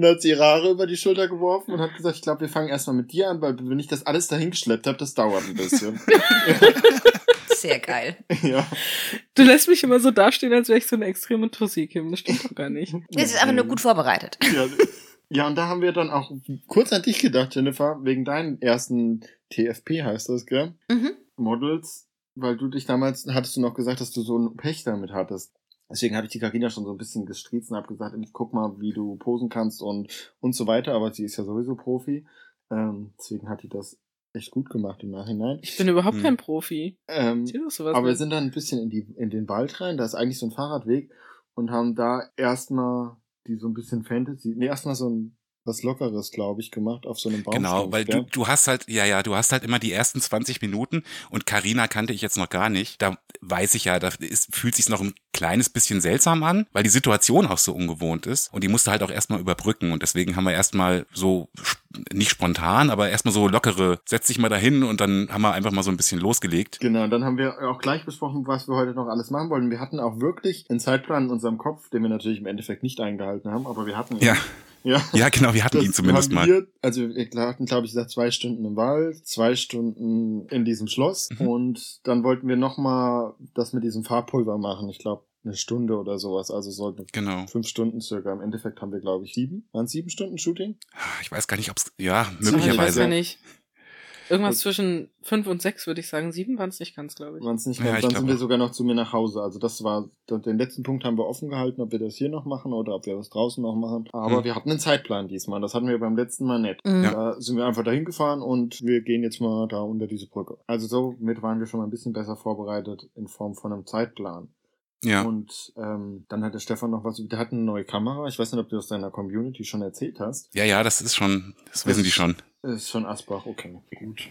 Und hat sie ihre Haare über die Schulter geworfen und hat gesagt, ich glaube, wir fangen erstmal mit dir an, weil wenn ich das alles dahin geschleppt habe, das dauert ein bisschen. Sehr geil. ja. Du lässt mich immer so dastehen, als wäre ich so eine extreme Tussi, Kim. Das stimmt doch gar nicht. Es ist einfach nur gut vorbereitet. Ja, ja, und da haben wir dann auch kurz an dich gedacht, Jennifer, wegen deinen ersten TFP heißt das, gell? Mhm. Models, weil du dich damals, hattest du noch gesagt, dass du so ein Pech damit hattest. Deswegen habe ich die Karina schon so ein bisschen gestriezt und habe gesagt, guck mal, wie du posen kannst und, und so weiter, aber sie ist ja sowieso Profi. Ähm, deswegen hat die das echt gut gemacht im Nachhinein. Ich bin überhaupt Hm. kein Profi. Ähm, aber wir nicht. sind dann ein bisschen in, die, in den Wald rein, da ist eigentlich so ein Fahrradweg und haben da erstmal die so ein bisschen Fantasy, nee, erstmal so ein was Lockeres, glaube ich, gemacht auf so einem Baum. Genau, weil du, du hast halt, ja, ja, du hast halt immer die ersten 20 Minuten und Karina kannte ich jetzt noch gar nicht. Da weiß ich ja, da ist, fühlt sich noch ein kleines bisschen seltsam an, weil die Situation auch so ungewohnt ist und die musste halt auch erstmal überbrücken und deswegen haben wir erstmal so, nicht spontan, aber erstmal so lockere, setz dich mal dahin und dann haben wir einfach mal so ein bisschen losgelegt. Genau, dann haben wir auch gleich besprochen, was wir heute noch alles machen wollen. Wir hatten auch wirklich einen Zeitplan in unserem Kopf, den wir natürlich im Endeffekt nicht eingehalten haben, aber wir hatten ihn. Ja. Ja. Ja, genau, wir hatten Das ihn zumindest mal. Wir, also wir hatten, glaube ich, gesagt, zwei Stunden im Wald, zwei Stunden in diesem Schloss Mhm. und dann wollten wir nochmal das mit diesem Farbpulver machen. Ich glaube, eine Stunde oder sowas. Also sollten Genau. fünf Stunden circa. Im Endeffekt haben wir, glaube ich, sieben. Waren es sieben Stunden Shooting? Ich weiß gar nicht, ob's, ja, Ich weiß möglicherweise. ja nicht. Irgendwas Und- zwischen fünf und sechs, würde ich sagen. Sieben waren es nicht ganz, glaube ich. Waren es nicht Ja, ganz. ich dann sind wir auch. sogar noch zu mir nach Hause. Also das war, den letzten Punkt haben wir offen gehalten, ob wir das hier noch machen oder ob wir das draußen noch machen. Aber Hm. wir hatten einen Zeitplan diesmal. Das hatten wir beim letzten Mal nicht. Mhm. Ja. Da sind wir einfach dahin gefahren und wir gehen jetzt mal da unter diese Brücke. Also somit waren wir schon mal ein bisschen besser vorbereitet in Form von einem Zeitplan. Ja. Und ähm, dann hat der Stefan noch was, der hat eine neue Kamera. Ich weiß nicht, ob du das deiner Community schon erzählt hast. Ja, ja, das ist schon, das wissen die schon. Ist schon Asbach, okay, gut.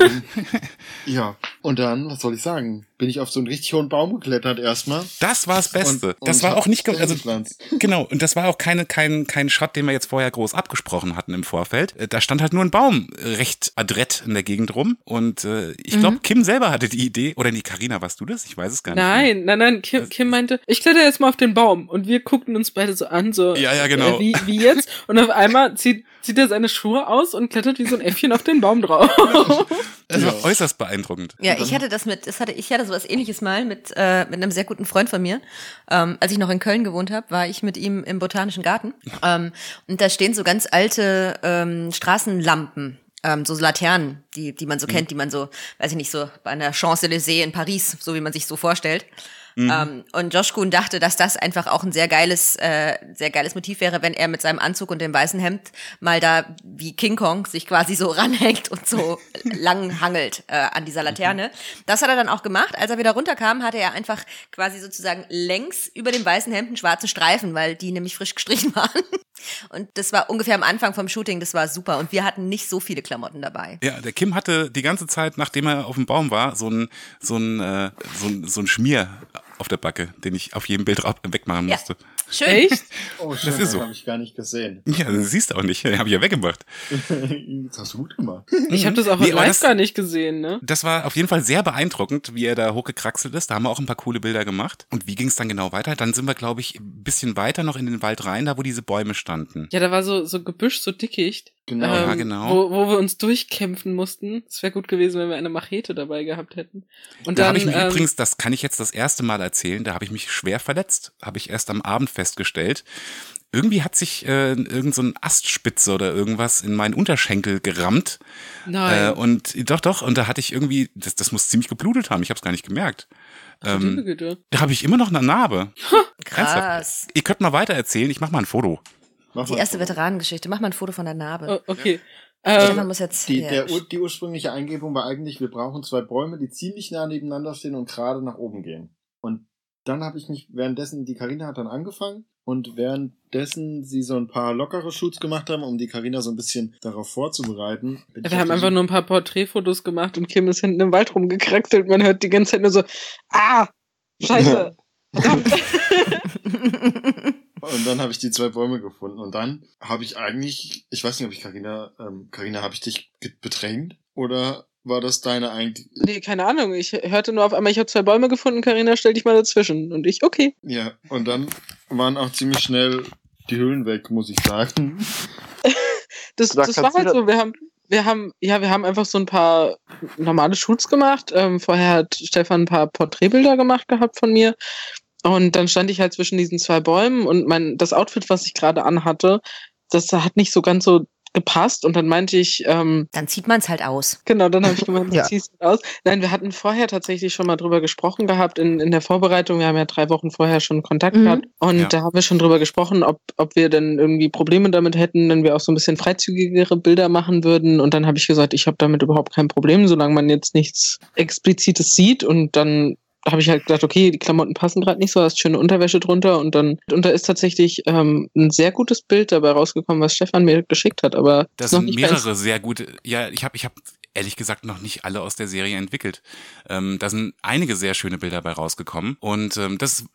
ähm, ja, und dann, was soll ich sagen? Bin ich auf so einen richtig hohen Baum geklettert erstmal. Das war das Beste. Und- das und war hab auch nicht, also genau. Und das war auch keine, kein, kein Shot, den wir jetzt vorher groß abgesprochen hatten im Vorfeld. Äh, Da stand halt nur ein Baum äh, recht adrett in der Gegend rum. Und äh, ich glaube, Mhm. Kim selber hatte die Idee. Oder nee, Karina, warst du das? Ich weiß es gar nicht. mehr. Nein, nein, nein. Kim, Kim meinte, ich kletter jetzt mal auf den Baum. Und wir guckten uns beide so an, so. Ja, ja, genau. Äh, wie, wie jetzt? Und auf einmal zieht, zieht er seine Schuhe aus und klettert wie so ein Äffchen auf den Baum drauf. Das war äußerst beeindruckend. Ja, ich hatte das mit, das hatte, ich hatte sowas ähnliches mal mit, äh, mit einem sehr guten Freund von mir. Ähm, als ich noch in Köln gewohnt habe, war ich mit ihm im Botanischen Garten. Ähm, und da stehen so ganz alte ähm, Straßenlampen. Ähm, so Laternen, die, die man so kennt, die man so, weiß ich nicht, so bei einer Champs-Élysées in Paris, so wie man sich so vorstellt. Ähm, und Josh Kuhn dachte, dass das einfach auch ein sehr geiles, äh, sehr geiles Motiv wäre, wenn er mit seinem Anzug und dem weißen Hemd mal da wie King Kong sich quasi so ranhängt und so lang hangelt äh, an dieser Laterne. Das hat er dann auch gemacht. Als er wieder runterkam, hatte er einfach quasi sozusagen längs über dem weißen Hemd einen schwarzen Streifen, weil die nämlich frisch gestrichen waren. Und das war ungefähr am Anfang vom Shooting, das war super. Und wir hatten nicht so viele Klamotten dabei. Ja, der Kim hatte die ganze Zeit, nachdem er auf dem Baum war, so ein, so ein, äh, so ein, so ein Schmier auf der Backe, den ich auf jedem Bild wegmachen Ja. musste. Schön. Echt? Oh, Das ist so. habe ich gar nicht gesehen. Ja, das siehst du auch nicht. Den habe ich ja weggemacht. das hast du gut gemacht. Ich habe das auch Nee, live das- gar nicht gesehen, ne? Das war auf jeden Fall sehr beeindruckend, wie er da hochgekraxelt ist. Da haben wir auch ein paar coole Bilder gemacht. Und wie ging es dann genau weiter? Dann sind wir, glaube ich, ein bisschen weiter noch in den Wald rein, da wo diese Bäume standen. Ja, da war so, so Gebüsch, so dickicht. Genau. Ja, ähm, genau. Wo, wo wir uns durchkämpfen mussten. Es wäre gut gewesen, wenn wir eine Machete dabei gehabt hätten. Und Da dann, habe ich mich ähm, übrigens, das kann ich jetzt das erste Mal erzählen, da habe ich mich schwer verletzt. Habe ich erst am Abend festgestellt. Irgendwie hat sich äh, irgend so ein Astspitze oder irgendwas in meinen Unterschenkel gerammt. nein. Äh, und doch, doch, und da hatte ich irgendwie, das, das muss ziemlich geblutet haben, ich habe es gar nicht gemerkt. Ach, Ähm, Güte. da habe ich immer noch eine Narbe. Krass. Ihr könnt mal weiter erzählen, ich mache mal ein Foto. Mach Die erste Veteranengeschichte. Mach mal ein Foto von der Narbe. Oh, okay. Stefan Ähm, muss jetzt. Die, ja. der, die ursprüngliche Eingebung war eigentlich, wir brauchen zwei Bäume, die ziemlich nah nebeneinander stehen und gerade nach oben gehen. Und dann habe ich mich währenddessen, die Karina hat dann angefangen und währenddessen sie so ein paar lockere Shoots gemacht haben, um die Karina so ein bisschen darauf vorzubereiten. wir haben einfach nur ein paar Porträtfotos gemacht und Kim ist hinten im Wald rumgekraxelt. Man hört die ganze Zeit nur so, ah, scheiße. Verdammt. Und dann habe ich die zwei Bäume gefunden. Und dann habe ich eigentlich, ich weiß nicht, ob ich Karina, ähm, Karina, habe ich dich bedrängt? Oder war das deine eigentlich? nee, keine Ahnung. Ich hörte nur auf einmal, ich habe zwei Bäume gefunden, Karina, stell dich mal dazwischen. Und ich, okay. Ja, und dann waren auch ziemlich schnell die Hüllen weg, muss ich sagen. das, Da das war halt so. Wir haben, wir haben, ja, wir haben einfach so ein paar normale Shoots gemacht. Ähm, vorher hat Stefan ein paar Porträtbilder gemacht gehabt von mir. Und dann stand ich halt zwischen diesen zwei Bäumen und mein, das Outfit, was ich gerade anhatte, das hat nicht so ganz so gepasst. Und dann meinte ich, ähm, Dann zieht man es halt aus. Genau, dann habe ich gemeint, Ja. ziehst du aus. Nein, wir hatten vorher tatsächlich schon mal drüber gesprochen gehabt in, in der Vorbereitung. Wir haben ja drei Wochen vorher schon Kontakt Mhm. gehabt. Und Ja. da haben wir schon drüber gesprochen, ob, ob wir denn irgendwie Probleme damit hätten, wenn wir auch so ein bisschen freizügigere Bilder machen würden. Und dann habe ich gesagt, ich habe damit überhaupt kein Problem, solange man jetzt nichts Explizites sieht. Und dann habe ich halt gedacht, okay, die Klamotten passen gerade nicht so, hast schöne Unterwäsche drunter und dann und da ist tatsächlich ähm, ein sehr gutes Bild dabei rausgekommen, was Stefan mir geschickt hat, aber Das sind mehrere sehr gute. Ja, ich habe ich hab ehrlich gesagt noch nicht alle aus der Serie entwickelt. Ähm, da sind einige sehr schöne Bilder bei rausgekommen. Und ähm, das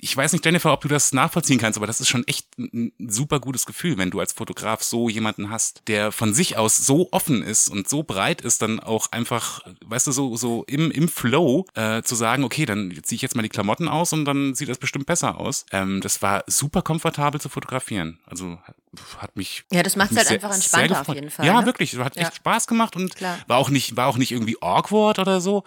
ich weiß nicht, Jennifer, ob du das nachvollziehen kannst, aber das ist schon echt ein super gutes Gefühl, wenn du als Fotograf so jemanden hast, der von sich aus so offen ist und so breit ist, dann auch einfach, weißt du, so, so im, im Flow äh, zu sagen, okay, dann ziehe ich jetzt mal die Klamotten aus und dann sieht das bestimmt besser aus. Ähm, das war super komfortabel zu fotografieren. Also hat- mich Ja, das macht es halt sehr- einfach entspannter auf jeden Fall. Ja, ne? wirklich. Hat Ja. echt Spaß gemacht und Klar. war auch nicht, war auch nicht irgendwie awkward oder so.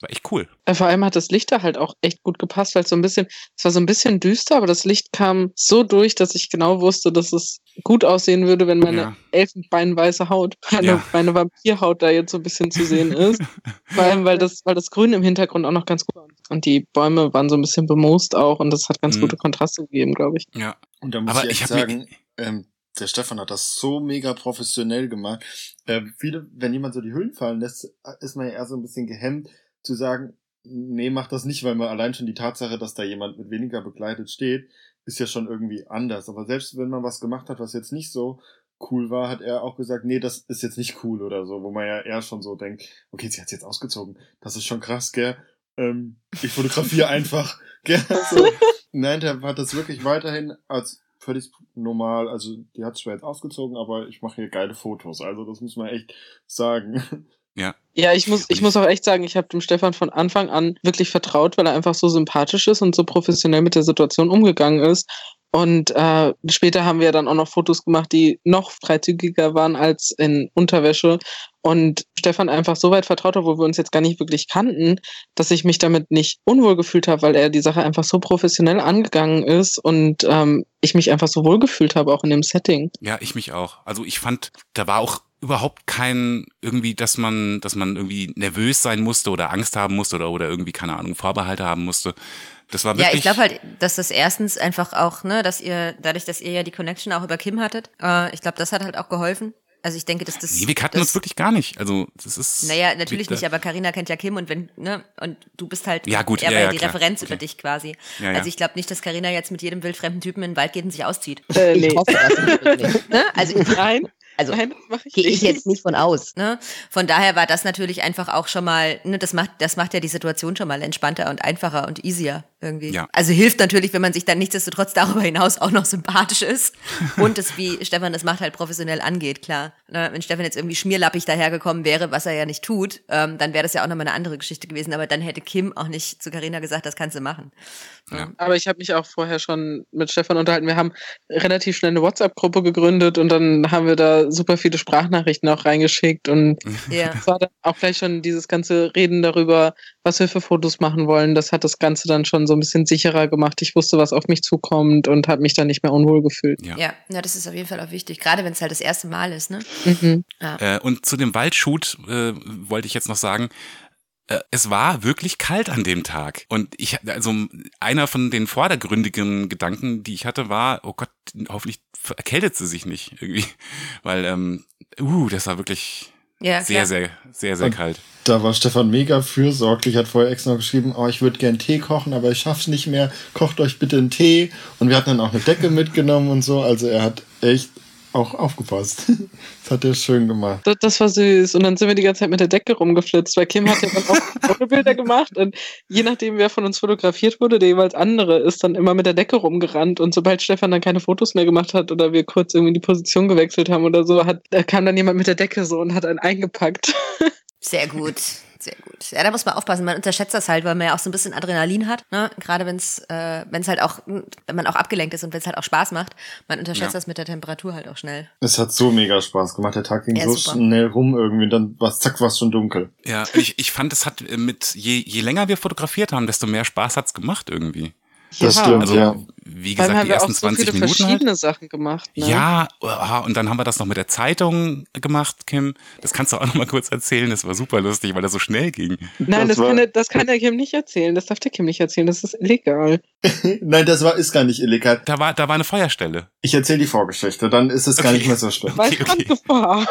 War echt cool. Äh, Vor allem hat das Licht da halt auch echt gut gepasst, weil es so ein bisschen, es war so ein bisschen düster, aber das Licht kam so durch, dass ich genau wusste, dass es gut aussehen würde, wenn meine Ja. elfenbeinweiße Haut, meine, Ja. meine Vampirhaut da jetzt so ein bisschen zu sehen ist. Vor allem, weil das, weil das Grün im Hintergrund auch noch ganz gut war. Und die Bäume waren so ein bisschen bemoost auch und das hat ganz Mhm. gute Kontraste gegeben, glaube ich. Ja. Und da muss Aber ich ich sagen, ähm, der Stefan hat das so mega professionell gemacht. Ähm, viele, wenn jemand so die Hüllen fallen lässt, ist man ja eher so ein bisschen gehemmt zu sagen, nee, mach das nicht, weil man allein schon die Tatsache, dass da jemand mit weniger begleitet steht, ist ja schon irgendwie anders. Aber selbst wenn man was gemacht hat, was jetzt nicht so cool war, hat er auch gesagt, nee, das ist jetzt nicht cool oder so, wo man ja eher schon so denkt, okay, sie hat's jetzt ausgezogen. Das ist schon krass, gell? Ähm, ich fotografiere einfach, gell? So. Nein, der hat das wirklich weiterhin als völlig normal, also die hat zwar jetzt ausgezogen, aber ich mache hier geile Fotos, also das muss man echt sagen. Ja, ich muss, ich muss auch echt sagen, ich habe dem Stefan von Anfang an wirklich vertraut, weil er einfach so sympathisch ist und so professionell mit der Situation umgegangen ist. Und äh, später haben wir dann auch noch Fotos gemacht, die noch freizügiger waren als in Unterwäsche. Und Stefan einfach so weit vertraut, obwohl wir uns jetzt gar nicht wirklich kannten, dass ich mich damit nicht unwohl gefühlt habe, weil er die Sache einfach so professionell angegangen ist und ähm, ich mich einfach so wohl gefühlt habe, auch in dem Setting. Ja, ich mich auch. Also ich fand, da war auch überhaupt kein irgendwie, dass man, dass man irgendwie nervös sein musste oder Angst haben musste oder, oder irgendwie, keine Ahnung, Vorbehalte haben musste. Das war Ja, wirklich. ich glaube halt, dass das erstens einfach auch, ne, dass ihr, dadurch, dass ihr ja die Connection auch über Kim hattet, äh, ich glaube, das hat halt auch geholfen. Also ich denke, dass das. Nee, wir kannten das, uns wirklich gar nicht. Also das ist. Naja, natürlich nicht, aber Karina kennt ja Kim und wenn, ne, und du bist halt Ja, gut, er ja, ja, die klar. Referenz Okay. über dich quasi. Ja, ja. Also ich glaube nicht, dass Karina jetzt mit jedem wildfremden Typen in den Wald geht und sich auszieht. Äh, Ich hoffe das nicht. Ne? Also Nein, Also gehe ich nicht. jetzt nicht von aus. Ne? Von daher war das natürlich einfach auch schon mal, ne, das macht, das macht ja die Situation schon mal entspannter und einfacher und easier irgendwie. Ja. Also hilft natürlich, wenn man sich dann nichtsdestotrotz darüber hinaus auch noch sympathisch ist und es, wie Stefan das macht, halt professionell angeht, klar. Ne? Wenn Stefan jetzt irgendwie schmierlappig dahergekommen wäre, was er ja nicht tut, ähm, dann wäre das ja auch nochmal eine andere Geschichte gewesen, aber dann hätte Kim auch nicht zu Carina gesagt, das kannst du machen. Ja. Aber ich habe mich auch vorher schon mit Stefan unterhalten. Wir haben relativ schnell eine WhatsApp-Gruppe gegründet und dann haben wir da super viele Sprachnachrichten auch reingeschickt und Ja. es war dann auch gleich schon dieses ganze Reden darüber, was wir für Fotos machen wollen. Das hat das Ganze dann schon so ein bisschen sicherer gemacht. Ich wusste, was auf mich zukommt und habe mich dann nicht mehr unwohl gefühlt. Ja. Ja, ja, das ist auf jeden Fall auch wichtig, gerade wenn es halt das erste Mal ist, ne? Mhm. Äh, und zu dem Waldshoot äh, wollte ich jetzt noch sagen, es war wirklich kalt an dem Tag. Und ich, also einer von den vordergründigen Gedanken, die ich hatte, war, oh Gott, hoffentlich erkältet sie sich nicht irgendwie. Weil, ähm, uh, das war wirklich Ja, sehr, sehr, sehr, sehr Und- kalt. Da war Stefan mega fürsorglich, hat vorher extra noch geschrieben, oh, ich würde gern Tee kochen, aber ich schaff's nicht mehr, kocht euch bitte einen Tee. Und wir hatten dann auch eine Decke mitgenommen und so, also er hat echt auch aufgepasst. Das hat er schön gemacht. Das, das war süß. Und dann sind wir die ganze Zeit mit der Decke rumgeflitzt, weil Kim hat ja dann auch Fotobilder gemacht und je nachdem, wer von uns fotografiert wurde, der jeweils andere ist dann immer mit der Decke rumgerannt und sobald Stefan dann keine Fotos mehr gemacht hat oder wir kurz irgendwie die Position gewechselt haben oder so, hat, da kam dann jemand mit der Decke so und hat einen eingepackt. Sehr gut. Sehr gut. Ja, da muss man aufpassen. Man unterschätzt das halt, weil man ja auch so ein bisschen Adrenalin hat. Ne? Gerade wenn es, äh, wenn es halt auch, wenn man auch abgelenkt ist und wenn es halt auch Spaß macht. Man unterschätzt Ja. das mit der Temperatur halt auch schnell. Es hat so mega Spaß gemacht. Der Tag ging Ja, so super. schnell rum irgendwie. Dann war zack, war es schon dunkel. Ja, ich, ich fand, es hat äh, mit, je, je länger wir fotografiert haben, desto mehr Spaß hat's gemacht irgendwie. Das Ja. stimmt, Also, ja. wie gesagt, haben die wir auch ersten so 20 viele Minuten halt. verschiedene Sachen gemacht. Ne? Ja, und dann haben wir das noch mit der Zeitung gemacht, Kim. Das kannst du auch noch mal kurz erzählen. Das war super lustig, weil das so schnell ging. Nein, Das das, war- kann, der, das kann der Kim nicht erzählen. Das darf der Kim nicht erzählen. Das ist illegal. Nein, das war, ist gar nicht illegal. Da war, da war eine Feuerstelle. Ich erzähle die Vorgeschichte, dann ist es gar Okay. nicht mehr so schlimm. Okay, okay.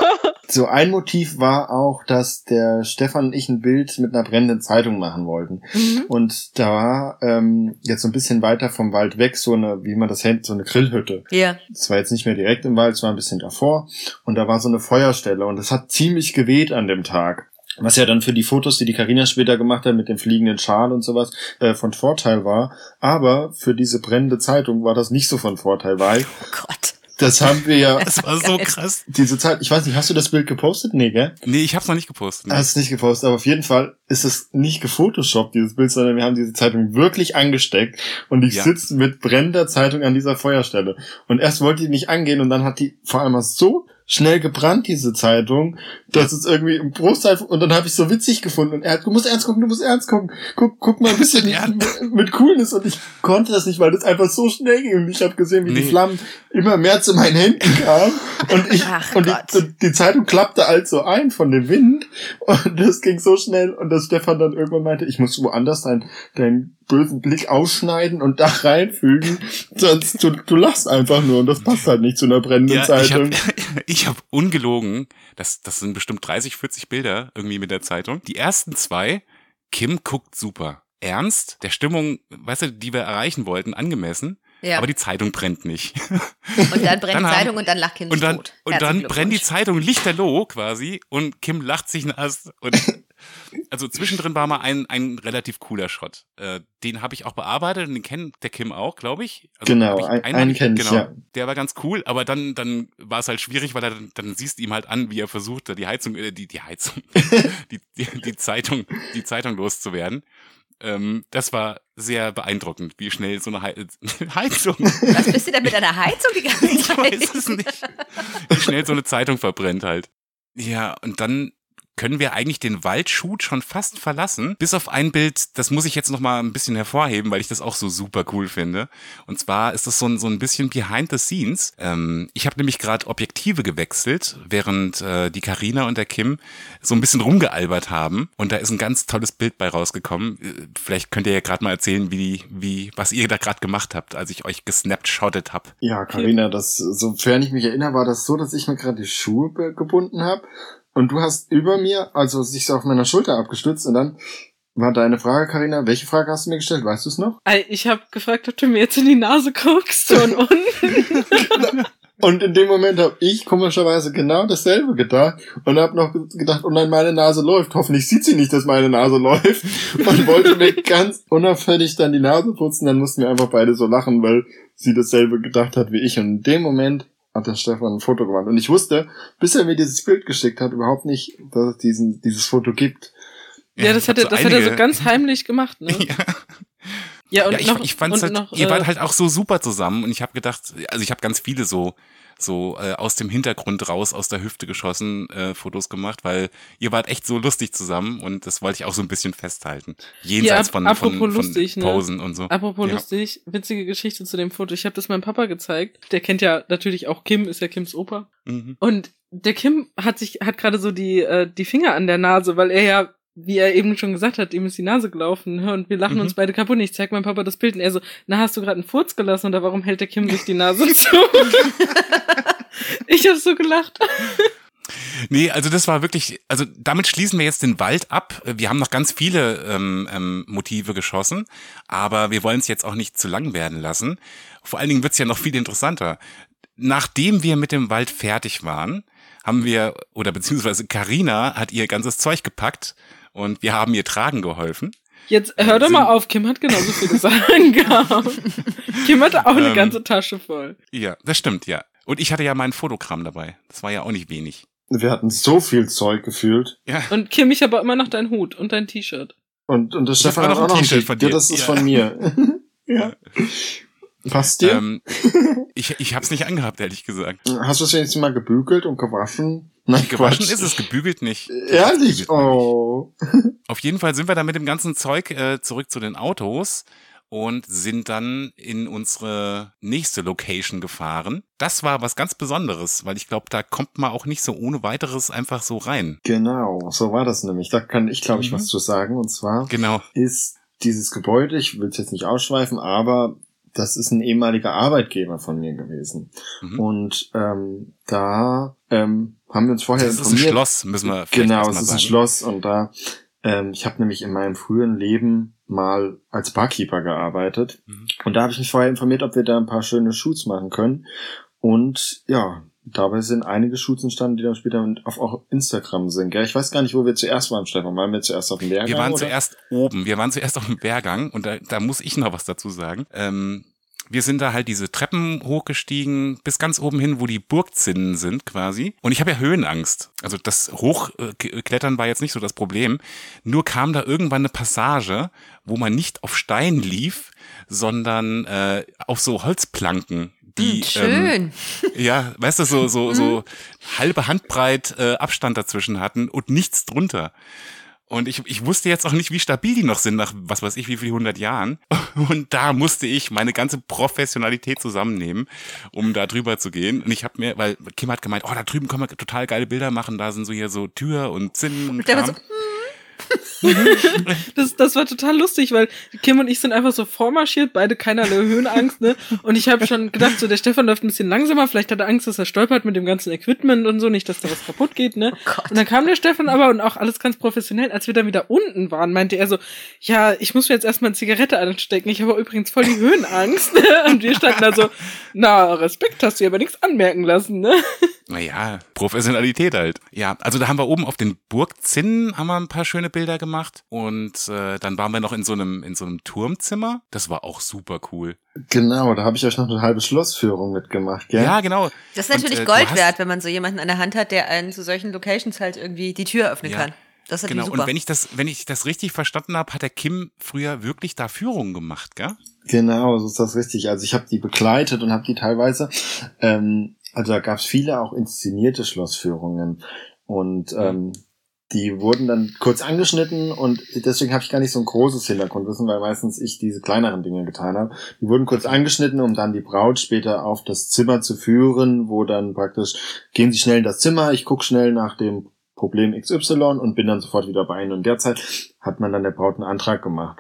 So ein Motiv war auch, dass der Stefan und ich ein Bild mit einer brennenden Zeitung machen wollten. Mhm. Und da war ähm, jetzt so ein bisschen weiter vom Wald weg so eine, wie man das nennt, so eine Grillhütte. Ja. Es war jetzt nicht mehr direkt im Wald, es war ein bisschen davor. Und da war so eine Feuerstelle und es hat ziemlich geweht an dem Tag. Was ja dann für die Fotos, die die Karina später gemacht hat mit dem fliegenden Schal und sowas, äh, von Vorteil war. Aber für diese brennende Zeitung war das nicht so von Vorteil, weil Oh Gott. Das haben wir ja, Das war so krass. diese Zeit, ich weiß nicht, hast du das Bild gepostet? Nee, gell? Nee, ich hab's noch nicht gepostet. Hast es nicht gepostet, aber auf jeden Fall ist es nicht gefotoshoppt, dieses Bild, sondern wir haben diese Zeitung wirklich angesteckt und ich Ja. sitze mit brennender Zeitung an dieser Feuerstelle. Und erst wollte die nicht angehen und dann hat die vor allem so schnell gebrannt, diese Zeitung, dass es irgendwie im Bruchteil, und dann habe ich so witzig gefunden. Und er hat, du musst ernst gucken, du musst ernst gucken, guck, guck mal ein bisschen Ja. mit, mit Coolness. Und ich konnte das nicht, weil das einfach so schnell ging. Und ich habe gesehen, wie die Nee. Flammen immer mehr zu meinen Händen kamen. Und ich, Ach und die, die Zeitung klappte halt so ein von dem Wind. Und das ging so schnell. Und dass Stefan dann irgendwann meinte, ich muss woanders deinen, deinen bösen Blick ausschneiden und da reinfügen, sonst du, du lachst einfach nur und das passt halt nicht zu einer brennenden Ja, ich Zeitung. habe ich hab ungelogen, das, das sind bestimmt 30, 40 Bilder irgendwie mit der Zeitung. Die ersten zwei, Kim guckt super. Ernst, der Stimmung, weißt du, die wir erreichen wollten, angemessen, Ja. aber die Zeitung brennt nicht. und dann brennt Dann die haben- Zeitung und dann lacht Kind Und dann, tot. und dann brennt die. Zeitung lichterloh quasi und Kim lacht sich nass. Und also zwischendrin war mal ein, ein relativ cooler Shot. Äh, den habe ich auch bearbeitet und den kennt der Kim auch, glaube ich. Also Genau, ich einen kenn ich, genau, ja. Der war ganz cool, aber dann, dann war es halt schwierig, weil er dann, dann siehst du ihm halt an, wie er versucht, da die Heizung, äh, die, die Heizung, die, die, die Zeitung, die Zeitung loszuwerden. Ähm, das war sehr beeindruckend, wie schnell so eine Hei- Heizung Was bist du denn mit einer Heizung die ganze ich Zeit? weiß es nicht. Wie schnell so eine Zeitung verbrennt halt. Ja, und dann können wir eigentlich den Waldshoot schon fast verlassen. Bis auf ein Bild, das muss ich jetzt noch mal ein bisschen hervorheben, weil ich das auch so super cool finde. Und zwar ist das so ein, so ein bisschen behind the scenes. Ähm, ich habe nämlich gerade Objektive gewechselt, während äh, die Karina und der Kim so ein bisschen rumgealbert haben. Und da ist ein ganz tolles Bild bei rausgekommen. Äh, Vielleicht könnt ihr ja gerade mal erzählen, wie, wie, was ihr da gerade gemacht habt, als ich euch gesnapshottet hab. Ja, Karina, das, sofern ich mich erinnere, war das so, dass ich mir gerade die Schuhe gebunden habe und du hast über mir, also sich so auf meiner Schulter abgestützt und dann war deine Frage, Karina. Welche Frage hast du mir gestellt? Weißt du es noch? Ich habe gefragt, ob du mir jetzt in die Nase guckst und unten. Und in dem Moment habe ich komischerweise genau dasselbe gedacht und habe noch gedacht, oh nein, meine Nase läuft. Hoffentlich sieht sie nicht, dass meine Nase läuft. Und wollte mir ganz unauffällig dann die Nase putzen. Dann mussten wir einfach beide so lachen, weil sie dasselbe gedacht hat wie ich. Und in dem Moment hat der Stefan ein Foto gemacht. Und ich wusste, bis er mir dieses Bild geschickt hat, überhaupt nicht, dass es diesen, dieses Foto gibt. Ja, das hat er, das hat er so ganz heimlich gemacht, ne? Ja. Ja, und ja, ich, noch, ich fand's halt, noch, ihr wart äh, halt auch so super zusammen und ich habe gedacht, also ich habe ganz viele so so äh, aus dem Hintergrund raus, aus der Hüfte geschossen äh, Fotos gemacht, weil ihr wart echt so lustig zusammen und das wollte ich auch so ein bisschen festhalten. Jenseits ap- von, von, von lustig, ne? Posen und so. Apropos Ja. lustig, witzige Geschichte zu dem Foto. Ich habe das meinem Papa gezeigt. Der kennt ja natürlich auch Kim, ist ja Kims Opa. Mhm. Und der Kim hat sich, hat gerade so die, äh, die Finger an der Nase, weil er ja, wie er eben schon gesagt hat, ihm ist die Nase gelaufen ne? und wir lachen Mhm. uns beide kaputt. Ich zeig meinem Papa das Bild und er so, na, hast du gerade einen Furz gelassen oder warum hält der Kim sich die Nase zu? ich habe so gelacht. Nee, also das war wirklich, also damit schließen wir jetzt den Wald ab. Wir haben noch ganz viele ähm, ähm, Motive geschossen, aber wir wollen es jetzt auch nicht zu lang werden lassen. Vor allen Dingen wird's ja noch viel interessanter. Nachdem wir mit dem Wald fertig waren, haben wir, oder beziehungsweise Karina hat ihr ganzes Zeug gepackt und wir haben ihr tragen geholfen. Jetzt hör doch mal auf, Kim hat genauso viele Sachen gehabt. Kim hatte auch eine Ähm. ganze Tasche voll. Ja, das stimmt, ja. Und ich hatte ja mein Fotogramm dabei. Das war ja auch nicht wenig. Wir hatten so viel Zeug gefühlt. Ja. Und Kim, ich habe auch immer noch deinen Hut und dein T-Shirt. Und, und das Stefan auch hat noch auch ein noch ein T-Shirt von Ja, dir. das ist Ja. von mir. ja. Passt dir? Ähm, ich ich habe es nicht angehabt, ehrlich gesagt. Hast du es wenigstens mal gebügelt und gewaschen? Nein, Gewaschen Quatsch. ist es, gebügelt nicht. Ehrlich? Gebügelt noch nicht. Oh. Auf jeden Fall sind wir dann mit dem ganzen Zeug äh, zurück zu den Autos und sind dann in unsere nächste Location gefahren. Das war was ganz Besonderes, weil ich glaube, da kommt man auch nicht so ohne weiteres einfach so rein. Genau, so war das nämlich. Da kann ich, glaube ich, Mhm. was zu sagen. Und zwar Genau. ist dieses Gebäude, ich will es jetzt nicht ausschweifen, aber das ist ein ehemaliger Arbeitgeber von mir gewesen. Mhm. Und ähm, da ähm, haben wir uns vorher Das ist ein. Schloss, müssen wir Genau, es ist ein. Schloss und da, ähm, ich habe nämlich in meinem früheren Leben mal als Barkeeper gearbeitet Mhm. und da habe ich mich vorher informiert, ob wir da ein paar schöne Shoots machen können und ja, dabei sind einige Shoots entstanden, die dann später auf auch Instagram sind. Gell? Ich weiß gar nicht, wo wir zuerst waren, Stefan. Waren wir zuerst auf dem Lehrgang? Wir waren oder? zuerst oben, wir waren zuerst auf dem Bergang und da, da muss ich noch was dazu sagen. Ähm, wir sind da halt diese Treppen hochgestiegen, bis ganz oben hin, wo die Burgzinnen sind quasi. Und ich habe ja Höhenangst. Also das Hochklettern war jetzt nicht so das Problem. Nur kam da irgendwann eine Passage, wo man nicht auf Stein lief, sondern äh, auf so Holzplanken. Die, Hm, ähm, schön. ja, weißt du, so, so, so halbe Handbreit äh, Abstand dazwischen hatten und nichts drunter. Und ich, ich wusste jetzt auch nicht, wie stabil die noch sind nach was weiß ich wie viel hundert Jahren. Und da musste ich meine ganze Professionalität zusammennehmen, um da drüber zu gehen. Und ich habe mir, weil Kim hat gemeint, oh, da drüben können wir total geile Bilder machen, da sind so hier so Tür und Zinnen und war Kram. Das, das war total lustig, weil Kim und ich sind einfach so vormarschiert, beide keinerlei Höhenangst, ne? Und ich habe schon gedacht, so der Stefan läuft ein bisschen langsamer, vielleicht hat er Angst, dass er stolpert mit dem ganzen Equipment und so, nicht, dass da was kaputt geht, ne? Oh. Und dann kam der Stefan aber und auch alles ganz professionell. Als wir dann wieder unten waren, meinte er so, ja, ich muss mir jetzt erstmal eine Zigarette anstecken. Ich habe übrigens voll die Höhenangst. ne? Und wir standen da so, na, Respekt, hast du dir aber nichts anmerken lassen, ne? Naja, Professionalität halt. Ja, also da haben wir oben auf den Burgzinnen haben wir ein paar schöne Bilder gemacht und äh, dann waren wir noch in so einem in so einem Turmzimmer. Das war auch super cool. Genau, da habe ich euch noch eine halbe Schlossführung mitgemacht, gell? Ja, genau. Das ist natürlich Und, äh, Gold wert, wenn man so jemanden an der Hand hat, der einen zu solchen Locations halt irgendwie die Tür öffnen Ja. kann. Das ist Genau. super. Und wenn ich das wenn ich das richtig verstanden habe, hat der Kim früher wirklich da Führungen gemacht, gell? Genau, so ist das richtig. Also ich habe die begleitet und habe die teilweise, ähm, also da gab es viele auch inszenierte Schlossführungen und ähm, die wurden dann kurz angeschnitten und deswegen habe ich gar nicht so ein großes Hintergrundwissen, weil meistens ich diese kleineren Dinge getan habe. Die wurden kurz angeschnitten, um dann die Braut später auf das Zimmer zu führen, wo dann praktisch gehen Sie schnell in das Zimmer, ich guck schnell nach dem Problem XY und bin dann sofort wieder bei Ihnen. Und derzeit hat man dann der Braut einen Antrag gemacht.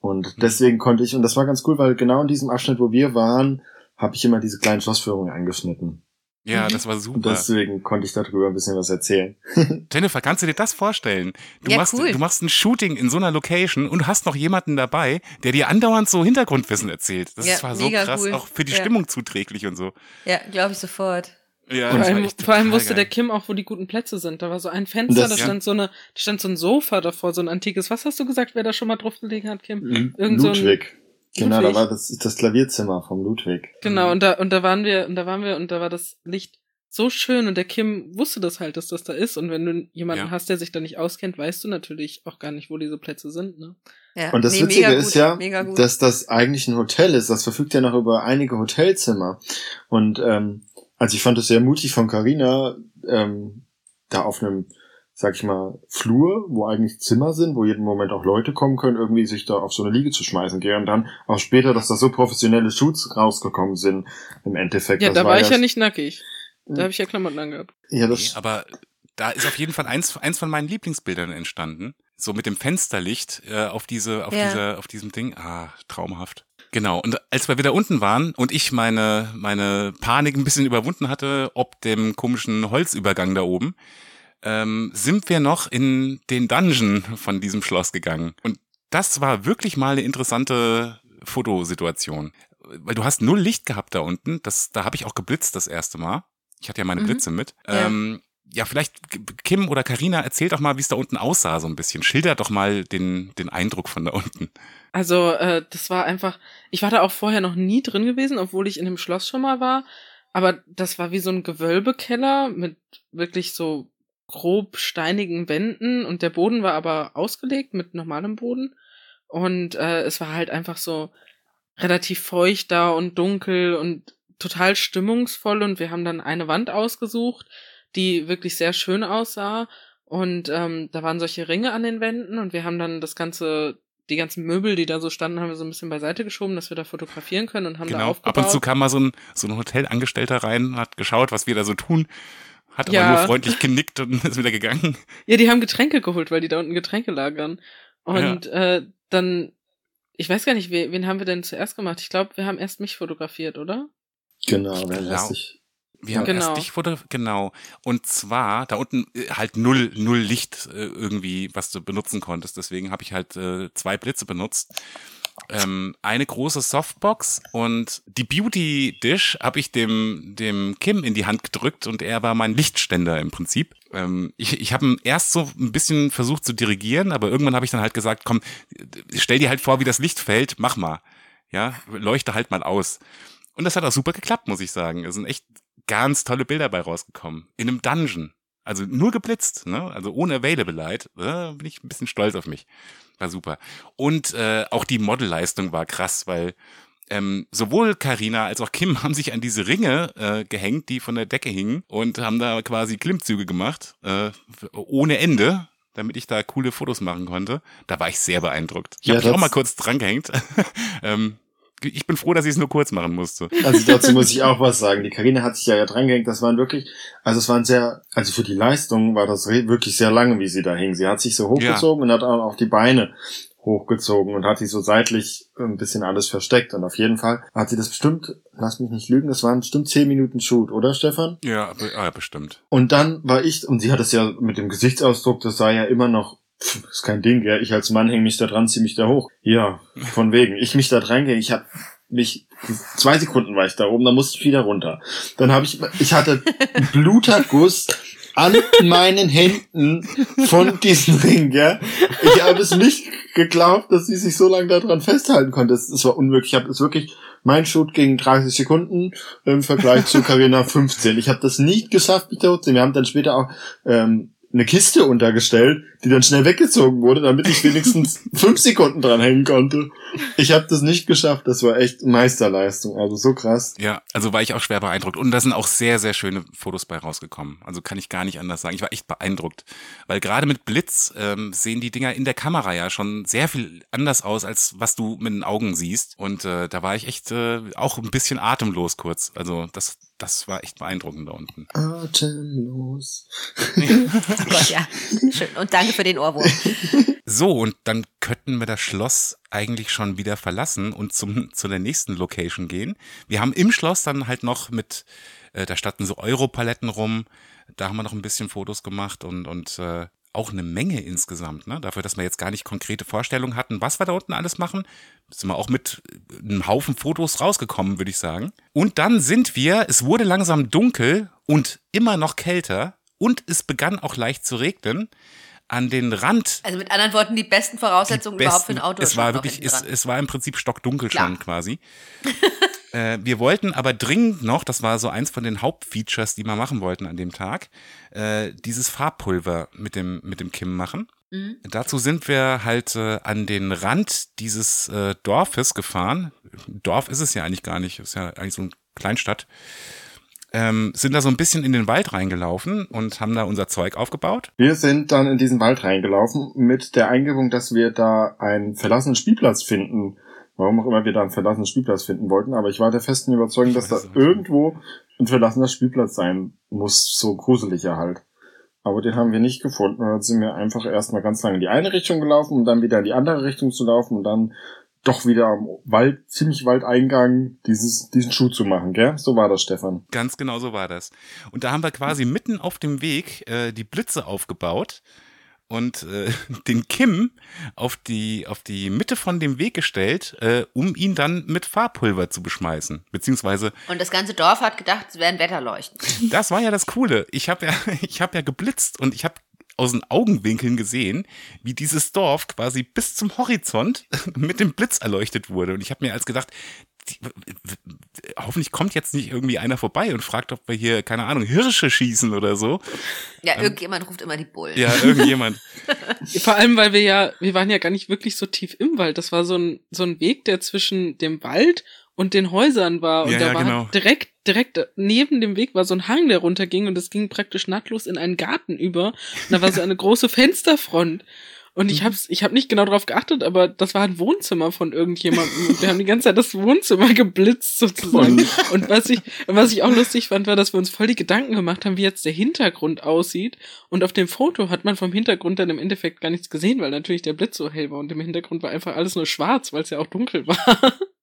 Und deswegen konnte ich, und das war ganz cool, weil genau in diesem Abschnitt, wo wir waren, habe ich immer diese kleinen Schlossführungen angeschnitten. Ja, Mhm. das war Und super. deswegen konnte ich darüber ein bisschen was erzählen. Jennifer, kannst du dir das vorstellen? Du Ja, machst cool. du machst ein Shooting in so einer Location und hast noch jemanden dabei, der dir andauernd so Hintergrundwissen erzählt. Das Ja, war so mega krass, cool. auch für die Ja. Stimmung zuträglich und so. ja, glaube ich sofort. Ja, Vor allem, vor allem wusste geil. der Kim auch, wo die guten Plätze sind. Da war so ein Fenster, Das- da Ja. stand so eine, da stand so ein Sofa davor, so ein antikes. Was hast du gesagt, wer da schon mal drauf gelegen hat, Kim? Irgend so ein- Ludwig. Genau, Ludwig? da war das, das Klavierzimmer vom Ludwig. Genau, und da, und da waren wir, und da waren wir, und da war das Licht so schön und der Kim wusste das halt, dass das da ist. Und wenn du jemanden Ja. hast, der sich da nicht auskennt, weißt du natürlich auch gar nicht, wo diese Plätze sind, ne? Ja. Und das nee, Witzige mega ist gut, ja, mega gut. dass das eigentlich ein Hotel ist. Das verfügt ja noch über einige Hotelzimmer. Und ähm, also ich fand es sehr mutig von Carina, ähm, da auf einem, sag ich mal, Flur, wo eigentlich Zimmer sind, wo jeden Moment auch Leute kommen können, irgendwie sich da auf so eine Liege zu schmeißen. Gell? Und dann auch später, dass da so professionelle Shoots rausgekommen sind im Endeffekt. Ja, das da war ich ja nicht nackig. Da habe ich ja Klamotten angehabt. Ja, Nee, das, aber da ist auf jeden Fall eins, eins von meinen Lieblingsbildern entstanden. So mit dem Fensterlicht äh, auf diese, auf Ja. dieser, auf diesem Ding. Ah, traumhaft. Genau. Und als wir wieder unten waren und ich meine, meine Panik ein bisschen überwunden hatte, ob dem komischen Holzübergang da oben, ähm, sind wir noch in den Dungeon von diesem Schloss gegangen. Und das war wirklich mal eine interessante Fotosituation. Weil du hast null Licht gehabt da unten. Das, da habe ich auch geblitzt das erste Mal. Ich hatte ja meine Mhm. Blitze mit. Ja. Ähm, ja, vielleicht Kim oder Karina erzählt doch mal, wie es da unten aussah, so ein bisschen. Schildert doch mal den, den Eindruck von da unten. Also, äh, das war einfach, ich war da auch vorher noch nie drin gewesen, obwohl ich in dem Schloss schon mal war. Aber das war wie so ein Gewölbekeller mit wirklich so grob steinigen Wänden und der Boden war aber ausgelegt mit normalem Boden. Und äh, es war halt einfach so relativ feucht da und dunkel und total stimmungsvoll und wir haben dann eine Wand ausgesucht, die wirklich sehr schön aussah und ähm, da waren solche Ringe an den Wänden und wir haben dann das ganze die ganzen Möbel, die da so standen, haben wir so ein bisschen beiseite geschoben, dass wir da fotografieren können und haben da Genau. aufgebaut. Ab und zu kam mal so ein, so ein Hotelangestellter rein, hat geschaut, was wir da so tun, hat Ja. aber nur freundlich genickt und ist wieder gegangen. Ja, die haben Getränke geholt, weil die da unten Getränke lagern. Und äh, dann, ich weiß gar nicht, wen, wen haben wir denn zuerst gemacht? Ich glaube, wir haben erst mich fotografiert, oder? Genau, dann Genau. lass ich. Wir haben Genau. erst dich fotografiert, genau. Und zwar, da unten äh, halt null, null Licht äh, irgendwie, was du benutzen konntest. Deswegen habe ich halt äh, zwei Blitze benutzt. Ähm, eine große Softbox und die Beauty Dish habe ich dem, dem Kim in die Hand gedrückt und er war mein Lichtständer im Prinzip. Ähm, ich ich habe ihn erst so ein bisschen versucht zu dirigieren, aber irgendwann habe ich dann halt gesagt, komm, stell dir halt vor, wie das Licht fällt, mach mal. Ja, leuchte halt mal aus. Und das hat auch super geklappt, muss ich sagen. Es sind echt ganz tolle Bilder bei rausgekommen. In einem Dungeon. Also nur geblitzt, ne? Also ohne Available Light. Äh, bin ich ein bisschen stolz auf mich. War super. Und äh, auch die Modelleistung war krass, weil ähm, sowohl Karina als auch Kim haben sich an diese Ringe äh, gehängt, die von der Decke hingen und haben da quasi Klimmzüge gemacht, äh, ohne Ende, damit ich da coole Fotos machen konnte. Da war ich sehr beeindruckt. Ich Ja, habe mich auch mal kurz dran gehängt. ähm, ich bin froh, dass ich es nur kurz machen musste. Also dazu muss ich auch was sagen. Die Karina hat sich ja, ja drangehängt. Das waren wirklich, also es waren sehr, also für die Leistung war das wirklich sehr lange, wie sie da hing. Sie hat sich so hochgezogen und hat auch die Beine hochgezogen und hat die so seitlich ein bisschen alles versteckt. Und auf jeden Fall hat sie das bestimmt, lass mich nicht lügen, das waren bestimmt zehn Minuten Shoot, oder Stefan? Ja, be- ah, bestimmt. Und dann war ich, und sie hat es ja mit dem Gesichtsausdruck, das sah ja immer noch, pff, ist kein Ding, ja. Ich als Mann hänge mich da dran, zieh mich da hoch. Ja, von wegen. Ich mich da dran gehe, ich hab mich, zwei Sekunden war ich da oben, dann musste ich wieder runter. Dann habe ich, ich hatte Bluterguss an meinen Händen von diesem Ring, ja. Ich habe es nicht geglaubt, dass sie sich so lange daran festhalten konnte. Es, war unmöglich. Ich habe es wirklich, mein Shoot ging 30 Sekunden im Vergleich zu Carina 15. Ich habe das nicht geschafft, mich da hochzuziehen. Wir haben dann später auch ähm, eine Kiste untergestellt, die dann schnell weggezogen wurde, damit ich wenigstens fünf Sekunden dran hängen konnte. Ich habe das nicht geschafft. Das war echt Meisterleistung. Also so krass. Ja, also war ich auch schwer beeindruckt. Und da sind auch sehr, sehr schöne Fotos bei rausgekommen. Also kann ich gar nicht anders sagen. Ich war echt beeindruckt. Weil gerade mit Blitz ähm, sehen die Dinger in der Kamera ja schon sehr viel anders aus, als was du mit den Augen siehst. Und äh, da war ich echt äh, auch ein bisschen atemlos kurz. Also das, das war echt beeindruckend da unten. Atemlos. Oh Gott, ja. Schön. Und danke für den Ohrwurm. So, und dann könnten wir das Schloss eigentlich schon wieder verlassen und zum, zu der nächsten Location gehen. Wir haben im Schloss dann halt noch mit, äh, da standen so Europaletten rum, da haben wir noch ein bisschen Fotos gemacht und, und äh, auch eine Menge insgesamt, ne? Dafür, dass wir jetzt gar nicht konkrete Vorstellungen hatten, was wir da unten alles machen, sind wir auch mit einem Haufen Fotos rausgekommen, würde ich sagen. Und dann sind wir, es wurde langsam dunkel und immer noch kälter und es begann auch leicht zu regnen an den Rand Also mit anderen Worten, die besten Voraussetzungen die überhaupt für besten- ein Auto. Es war wirklich, es, es war im Prinzip stockdunkel Klar. schon quasi. äh, wir wollten aber dringend noch, das war so eins von den Hauptfeatures, die wir machen wollten an dem Tag, äh, dieses Farbpulver mit dem, mit dem Kim machen. Mhm. Dazu sind wir halt äh, an den Rand dieses äh, Dorfes gefahren. Dorf ist es ja eigentlich gar nicht, ist ja eigentlich so eine Kleinstadt. Ähm, sind da so ein bisschen in den Wald reingelaufen und haben da unser Zeug aufgebaut. Wir sind dann in diesen Wald reingelaufen mit der Eingebung, dass wir da einen verlassenen Spielplatz finden. Warum auch immer wir da einen verlassenen Spielplatz finden wollten, aber ich war der festen Überzeugung, dass da irgendwo ein verlassener Spielplatz sein muss, so gruseliger halt. Aber den haben wir nicht gefunden. Und dann sind wir einfach erstmal ganz lange in die eine Richtung gelaufen, um dann wieder in die andere Richtung zu laufen und dann doch wieder am Wald, ziemlich Waldeingang dieses, diesen Schuh zu machen, gell? So war das, Stefan. Ganz genau so war das. Und da haben wir quasi mitten auf dem Weg äh, die Blitze aufgebaut und äh, den Kim auf die, auf die Mitte von dem Weg gestellt, äh, um ihn dann mit Farbpulver zu beschmeißen. Beziehungsweise, Und das ganze Dorf hat gedacht, es wären Wetterleuchten. das war ja das Coole. Ich habe ja, ich hab ja geblitzt und ich habe aus den Augenwinkeln gesehen, wie dieses Dorf quasi bis zum Horizont mit dem Blitz erleuchtet wurde. Und ich habe mir als gedacht, die, hoffentlich kommt jetzt nicht irgendwie einer vorbei und fragt, ob wir hier, keine Ahnung, Hirsche schießen oder so. Ja, irgendjemand ruft immer die Bullen. Ja, irgendjemand. Vor allem, weil wir ja, wir waren ja gar nicht wirklich so tief im Wald. Das war so ein, so ein Weg, der zwischen dem Wald und den Häusern war. Und Ja, da ja, war genau. direkt, direkt neben dem Weg war so ein Hang, der runterging und es ging praktisch nahtlos in einen Garten über. Und da war so eine große Fensterfront. Und Mhm. ich hab's, ich hab nicht genau drauf geachtet, aber das war ein Wohnzimmer von irgendjemandem. Und wir haben die ganze Zeit das Wohnzimmer geblitzt sozusagen. Und was ich, was ich auch lustig fand, war, dass wir uns voll die Gedanken gemacht haben, wie jetzt der Hintergrund aussieht. Und auf dem Foto hat man vom Hintergrund dann im Endeffekt gar nichts gesehen, weil natürlich der Blitz so hell war und im Hintergrund war einfach alles nur schwarz, weil es ja auch dunkel war.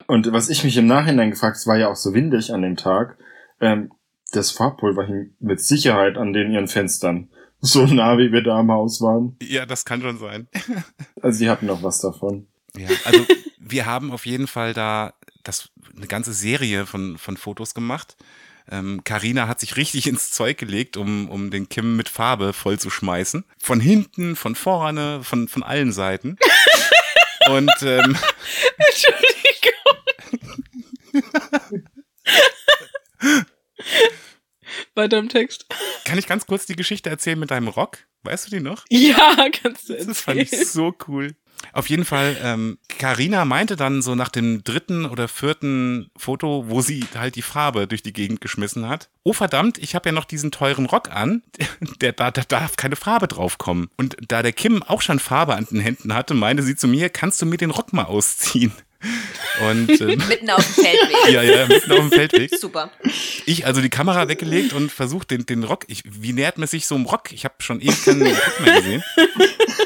Und was ich mich im Nachhinein gefragt, es war ja auch so windig an dem Tag, ähm, das Farbpulver hing mit Sicherheit an den ihren Fenstern. So nah, wie wir da am Haus waren. Ja, das kann schon sein. Also die hatten noch was davon. Ja, also wir haben auf jeden Fall da das, eine ganze Serie von, von Fotos gemacht. Ähm, Carina hat sich richtig ins Zeug gelegt, um, um den Kim mit Farbe voll zu schmeißen. Von hinten, von vorne, von, von allen Seiten. Und ähm, Entschuldigung. Weiter im Text. kann ich ganz kurz die Geschichte erzählen mit deinem Rock? Weißt du die noch? Ja, kannst du Das fand erzählen. ich so cool. Auf jeden Fall, ähm, Carina meinte dann so nach dem dritten oder vierten Foto, wo sie halt die Farbe durch die Gegend geschmissen hat. Oh verdammt, ich habe ja noch diesen teuren Rock an, der, da, da darf keine Farbe drauf kommen. Und da der Kim auch schon Farbe an den Händen hatte, meinte sie zu mir, kannst du mir den Rock mal ausziehen? Und ähm, Mitten auf dem Feldweg. ja, ja, mitten auf dem Feldweg. Super. Ich also die Kamera weggelegt und versucht den, den Rock. Ich, wie nähert man sich so einem Rock? Ich habe schon ewig keinen Rock mehr gesehen.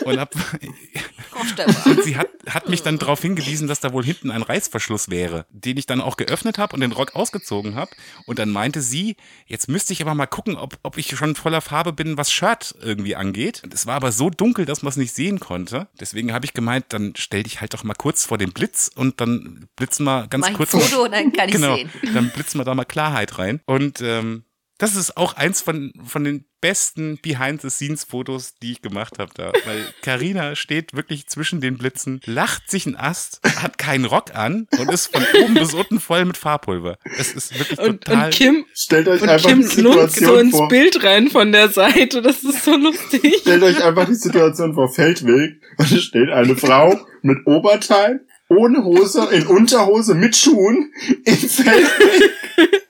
Und hab, und sie hat, hat mich dann darauf hingewiesen, dass da wohl hinten ein Reißverschluss wäre, den ich dann auch geöffnet habe und den Rock ausgezogen habe. Und dann meinte sie, jetzt müsste ich aber mal gucken, ob, ob ich schon voller Farbe bin, was Shirt irgendwie angeht. Es war aber so dunkel, dass man es nicht sehen konnte. Deswegen habe ich gemeint, dann stell dich halt doch mal kurz vor den Blitz und dann blitzen wir ganz Mach ein kurz. Foto und dann kann ich genau, sehen. dann blitzen wir da mal Klarheit rein. Und ähm, das ist auch eins von, von den besten Behind-the-Scenes-Fotos, die ich gemacht habe da. Weil Karina steht wirklich zwischen den Blitzen, lacht sich einen Ast, hat keinen Rock an und ist von oben bis unten voll mit Farbpulver. Es ist wirklich Und, total. und Kim, Stellt euch und einfach Kim die lunzt so Situation ins vor. Bild rein von der Seite. Das ist so lustig. Stellt euch einfach die Situation vor Feldweg und es steht eine Frau mit Oberteil, ohne Hose, in Unterhose, mit Schuhen, im Feldweg.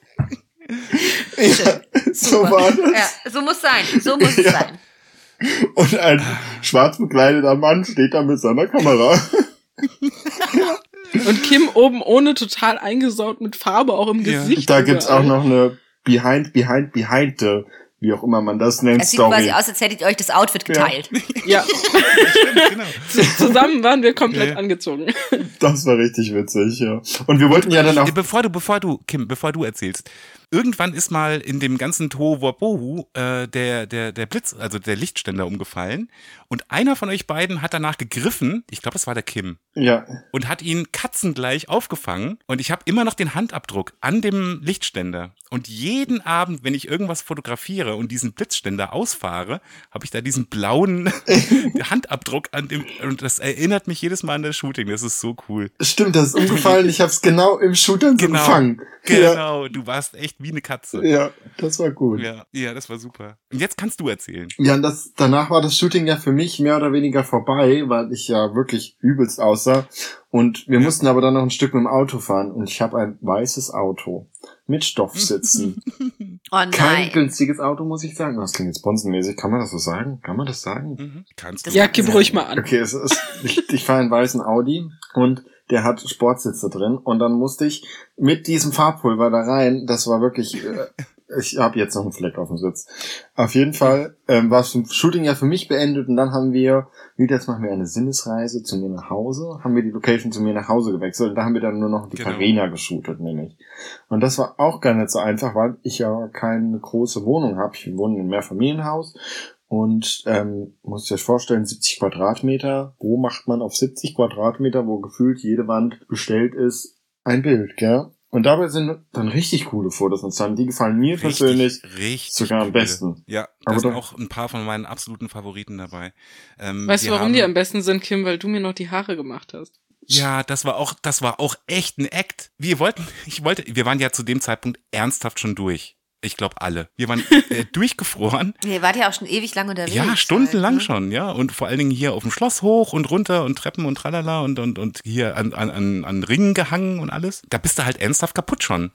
ja, so war das. Ja, so muss sein. So muss es Ja. sein. Und ein schwarz bekleideter Mann steht da mit seiner Kamera. Und Kim oben ohne total eingesaut mit Farbe auch im Ja. Gesicht. Da gibt's auch noch eine Behind, Behind, Behind, the, wie auch immer man das nennt, Es sieht quasi Story. aus, als hättet ihr euch das Outfit geteilt. Ja, genau. z- zusammen waren wir komplett Ja, ja. angezogen. Das war richtig witzig, ja. Und wir wollten ja dann auch Bevor du, bevor du, Kim, bevor du erzählst. Irgendwann ist mal in dem ganzen Tohuwabohu äh, der, der, der Blitz, also der Lichtständer umgefallen. Und einer von euch beiden hat danach gegriffen, ich glaube, es war der Kim, Ja, und hat ihn katzengleich aufgefangen. Und ich habe immer noch den Handabdruck an dem Lichtständer. Und jeden Abend, wenn ich irgendwas fotografiere und diesen Blitzständer ausfahre, habe ich da diesen blauen Handabdruck an dem. Und das erinnert mich jedes Mal an das Shooting. Das ist so cool. stimmt, das ist umgefallen. Ich hab's genau im Shooter so Genau. gefangen. Ja, Genau, du warst echt wie eine Katze. ja, das war gut. Ja, ja, das war super. Und jetzt kannst du erzählen. Ja, und das, danach war das Shooting ja für mich mehr oder weniger vorbei, weil ich ja wirklich übelst aussah. Und wir mussten aber dann noch ein Stück mit dem Auto fahren. Und ich habe ein weißes Auto mit Stoffsitzen. Oh Kein nein. günstiges Auto, muss ich sagen. Das klingt jetzt sponsenmäßig. Kann man das so sagen? Kann man das sagen? Mhm. Kannst du. Ja, gib ruhig mal an. Okay, es ist, ich, ich fahre einen weißen Audi und der hat Sportsitze drin und dann musste ich mit diesem Farbpulver da rein. Das war wirklich, äh, ich habe jetzt noch einen Fleck auf dem Sitz. Auf jeden Fall ähm, war das Shooting ja für mich beendet und dann haben wir, wieder jetzt machen wir eine Sinnesreise zu mir nach Hause, haben wir die Location zu mir nach Hause gewechselt und da haben wir dann nur noch die Genau. Carina geshootet, nämlich. Und das war auch gar nicht so einfach, weil ich ja keine große Wohnung habe. Ich wohne in einem Mehrfamilienhaus und ähm, muss ich euch vorstellen, 70 Quadratmeter. Wo macht man auf 70 Quadratmeter, wo gefühlt jede Wand bestellt ist, ein Bild, gell? Und dabei sind dann richtig coole Fotos entstanden. Die gefallen mir persönlich. richtig sogar am coole. besten. Ja, Aber da sind doch- auch ein paar von meinen absoluten Favoriten dabei. Ähm, Weißt du, warum die am besten sind, Kim? Weil du mir noch die Haare gemacht hast. Ja, das war auch, das war auch echt ein Act. Wir wollten, ich wollte, wir waren ja zu dem Zeitpunkt ernsthaft schon durch. Ich glaube alle. Wir waren äh, durchgefroren. Ihr wart ja auch schon ewig lang unterwegs. Ja, stundenlang halt, ne? schon, ja. Und vor allen Dingen hier auf dem Schloss hoch und runter und Treppen und tralala und, und, und hier an, an, an, an Ringen gehangen und alles. Da bist du halt ernsthaft kaputt schon.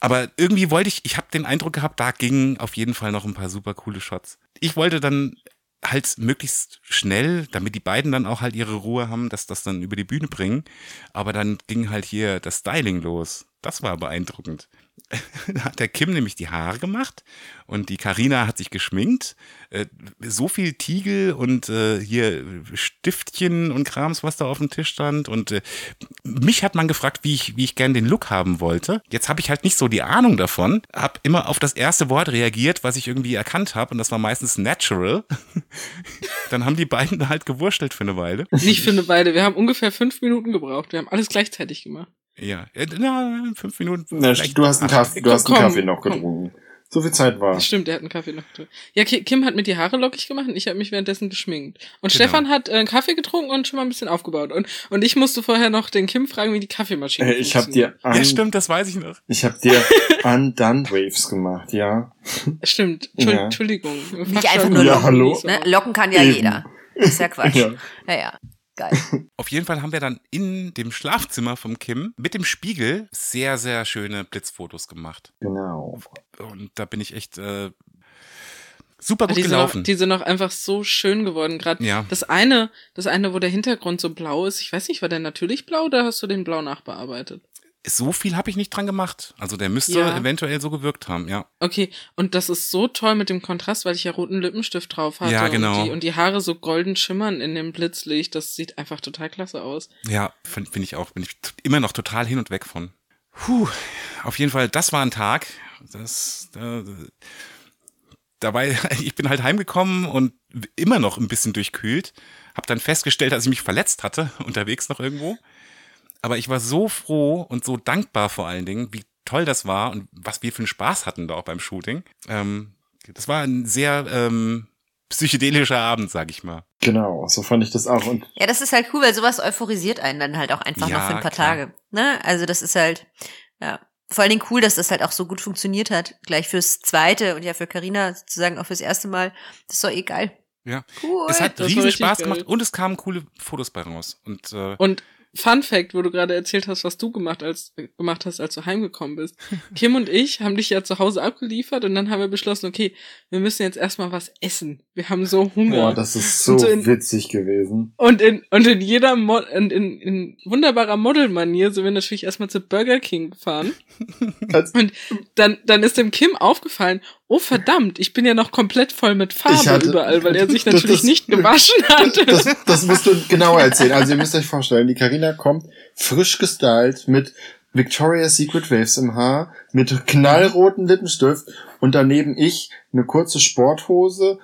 Aber irgendwie wollte ich, ich habe den Eindruck gehabt, da gingen auf jeden Fall noch ein paar super coole Shots. Ich wollte dann halt möglichst schnell, damit die beiden dann auch halt ihre Ruhe haben, dass das dann über die Bühne bringen. Aber dann ging halt hier das Styling los. Das war beeindruckend. Da hat der Kim nämlich die Haare gemacht und die Karina hat sich geschminkt. Äh, so viel Tiegel und äh, hier Stiftchen und Krams, was da auf dem Tisch stand. Und äh, mich hat man gefragt, wie ich, wie ich gern den Look haben wollte. Jetzt habe ich halt nicht so die Ahnung davon. Hab immer auf das erste Wort reagiert, was ich irgendwie erkannt habe. Und das war meistens natural. Dann haben die beiden halt gewurstelt für eine Weile. Nicht für eine Weile. Wir haben ungefähr fünf Minuten gebraucht. Wir haben alles gleichzeitig gemacht. Ja, äh, na, fünf Minuten. Na, du hast einen. Kaffee, du hast einen Komm, Kaffee noch komm. getrunken. So viel Zeit war. Stimmt, der hat einen Kaffee noch getrunken. Ja, Ki- Kim hat mir die Haare lockig gemacht und ich habe mich währenddessen geschminkt. Und Genau. Stefan hat äh, einen Kaffee getrunken und schon mal ein bisschen aufgebaut. Und, und ich musste vorher noch den Kim fragen, wie die Kaffeemaschine Äh, Ich habe funktioniert. dir an, Ja, stimmt, das weiß ich noch. ich habe dir Undone Waves gemacht, ja. Stimmt, Entschuld- Ja. Entschuldigung. Nicht einfach nur Ja, locken. hallo. Ne? Locken kann ja Eben. jeder. Ist ja Quatsch. Ja. Ja, ja. Geil. Auf jeden Fall haben wir dann in dem Schlafzimmer vom Kim mit dem Spiegel sehr, sehr schöne Blitzfotos gemacht. Genau. Und da bin ich echt äh, super gut Die sind, auch, gelaufen. die sind auch einfach so schön geworden. Gerade Ja. das eine, das eine, wo der Hintergrund so blau ist. Ich weiß nicht, war der natürlich blau oder hast du den blau nachbearbeitet? So viel habe ich nicht dran gemacht. Also der müsste Ja. eventuell so gewirkt haben, ja. Okay, und das ist so toll mit dem Kontrast, weil ich ja roten Lippenstift drauf hatte. Ja, genau. Und die, und die Haare so golden schimmern in dem Blitzlicht. Das sieht einfach total klasse aus. Ja, finde find ich auch. Bin ich immer noch total hin und weg von. Puh, auf jeden Fall, das war ein Tag. Das, da, dabei, ich bin halt heimgekommen und immer noch ein bisschen durchkühlt. Hab dann festgestellt, dass ich mich verletzt hatte, unterwegs noch irgendwo. Aber ich war so froh und so dankbar vor allen Dingen, wie toll das war und was wir für einen Spaß hatten da auch beim Shooting. Ähm, das war ein sehr ähm, psychedelischer Abend, sag ich mal. Genau, so fand ich das auch. Und Ja, das ist halt cool, weil sowas euphorisiert einen dann halt auch einfach Ja, noch für ein paar klar. Tage. Ne? Also das ist halt, ja, vor allen Dingen cool, dass das halt auch so gut funktioniert hat. Gleich fürs zweite und ja für Carina sozusagen auch fürs erste Mal. Das ist doch eh geil. Ja. Cool. Es hat riesen Spaß geil. gemacht und es kamen coole Fotos bei raus. Und äh, Und Fun Fact, wo du gerade erzählt hast, was du gemacht, als, gemacht hast, als du heimgekommen bist. Kim und ich haben dich ja zu Hause abgeliefert und dann haben wir beschlossen, okay, wir müssen jetzt erstmal was essen. Wir haben so Hunger. boah, das ist so Und so in- witzig gewesen. Und in, und in jeder Mo und in, in wunderbarer Modelmanier sind wir natürlich erstmal zu Burger King gefahren. Als- und dann, dann ist dem Kim aufgefallen, oh verdammt, ich bin ja noch komplett voll mit Farbe hatte- überall, weil er sich natürlich das- nicht gewaschen hatte. Das, das musst du genauer erzählen. Also ihr müsst euch vorstellen, die Karina kommt frisch gestylt mit Victoria's Secret Waves im Haar, mit knallroten Lippenstift und daneben ich eine kurze Sporthose,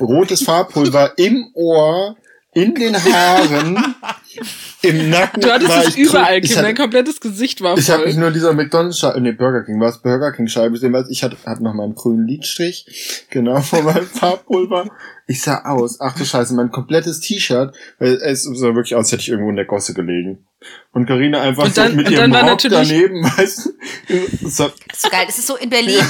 rotes Farbpulver im Ohr, in den Haaren, im Nacken. du hattest war es ich überall, Kim, ich dein komplettes Gesicht war ich habe mich voll. nur dieser McDonald's-Scheibe, nee, Burger King, was Burger King-Scheibe gesehen, weil ich hatte, hatte noch meinen grünen Lidstrich, genau, von meinem Farbpulver. Ich sah aus, ach du Scheiße, mein komplettes T-Shirt, weil es sah wirklich aus, als hätte ich irgendwo in der Gosse gelegen. Und Karina einfach Und dann- so mit und ihrem Rock daneben, weißt du, so, Das ist so geil. Das ist so in Berlin.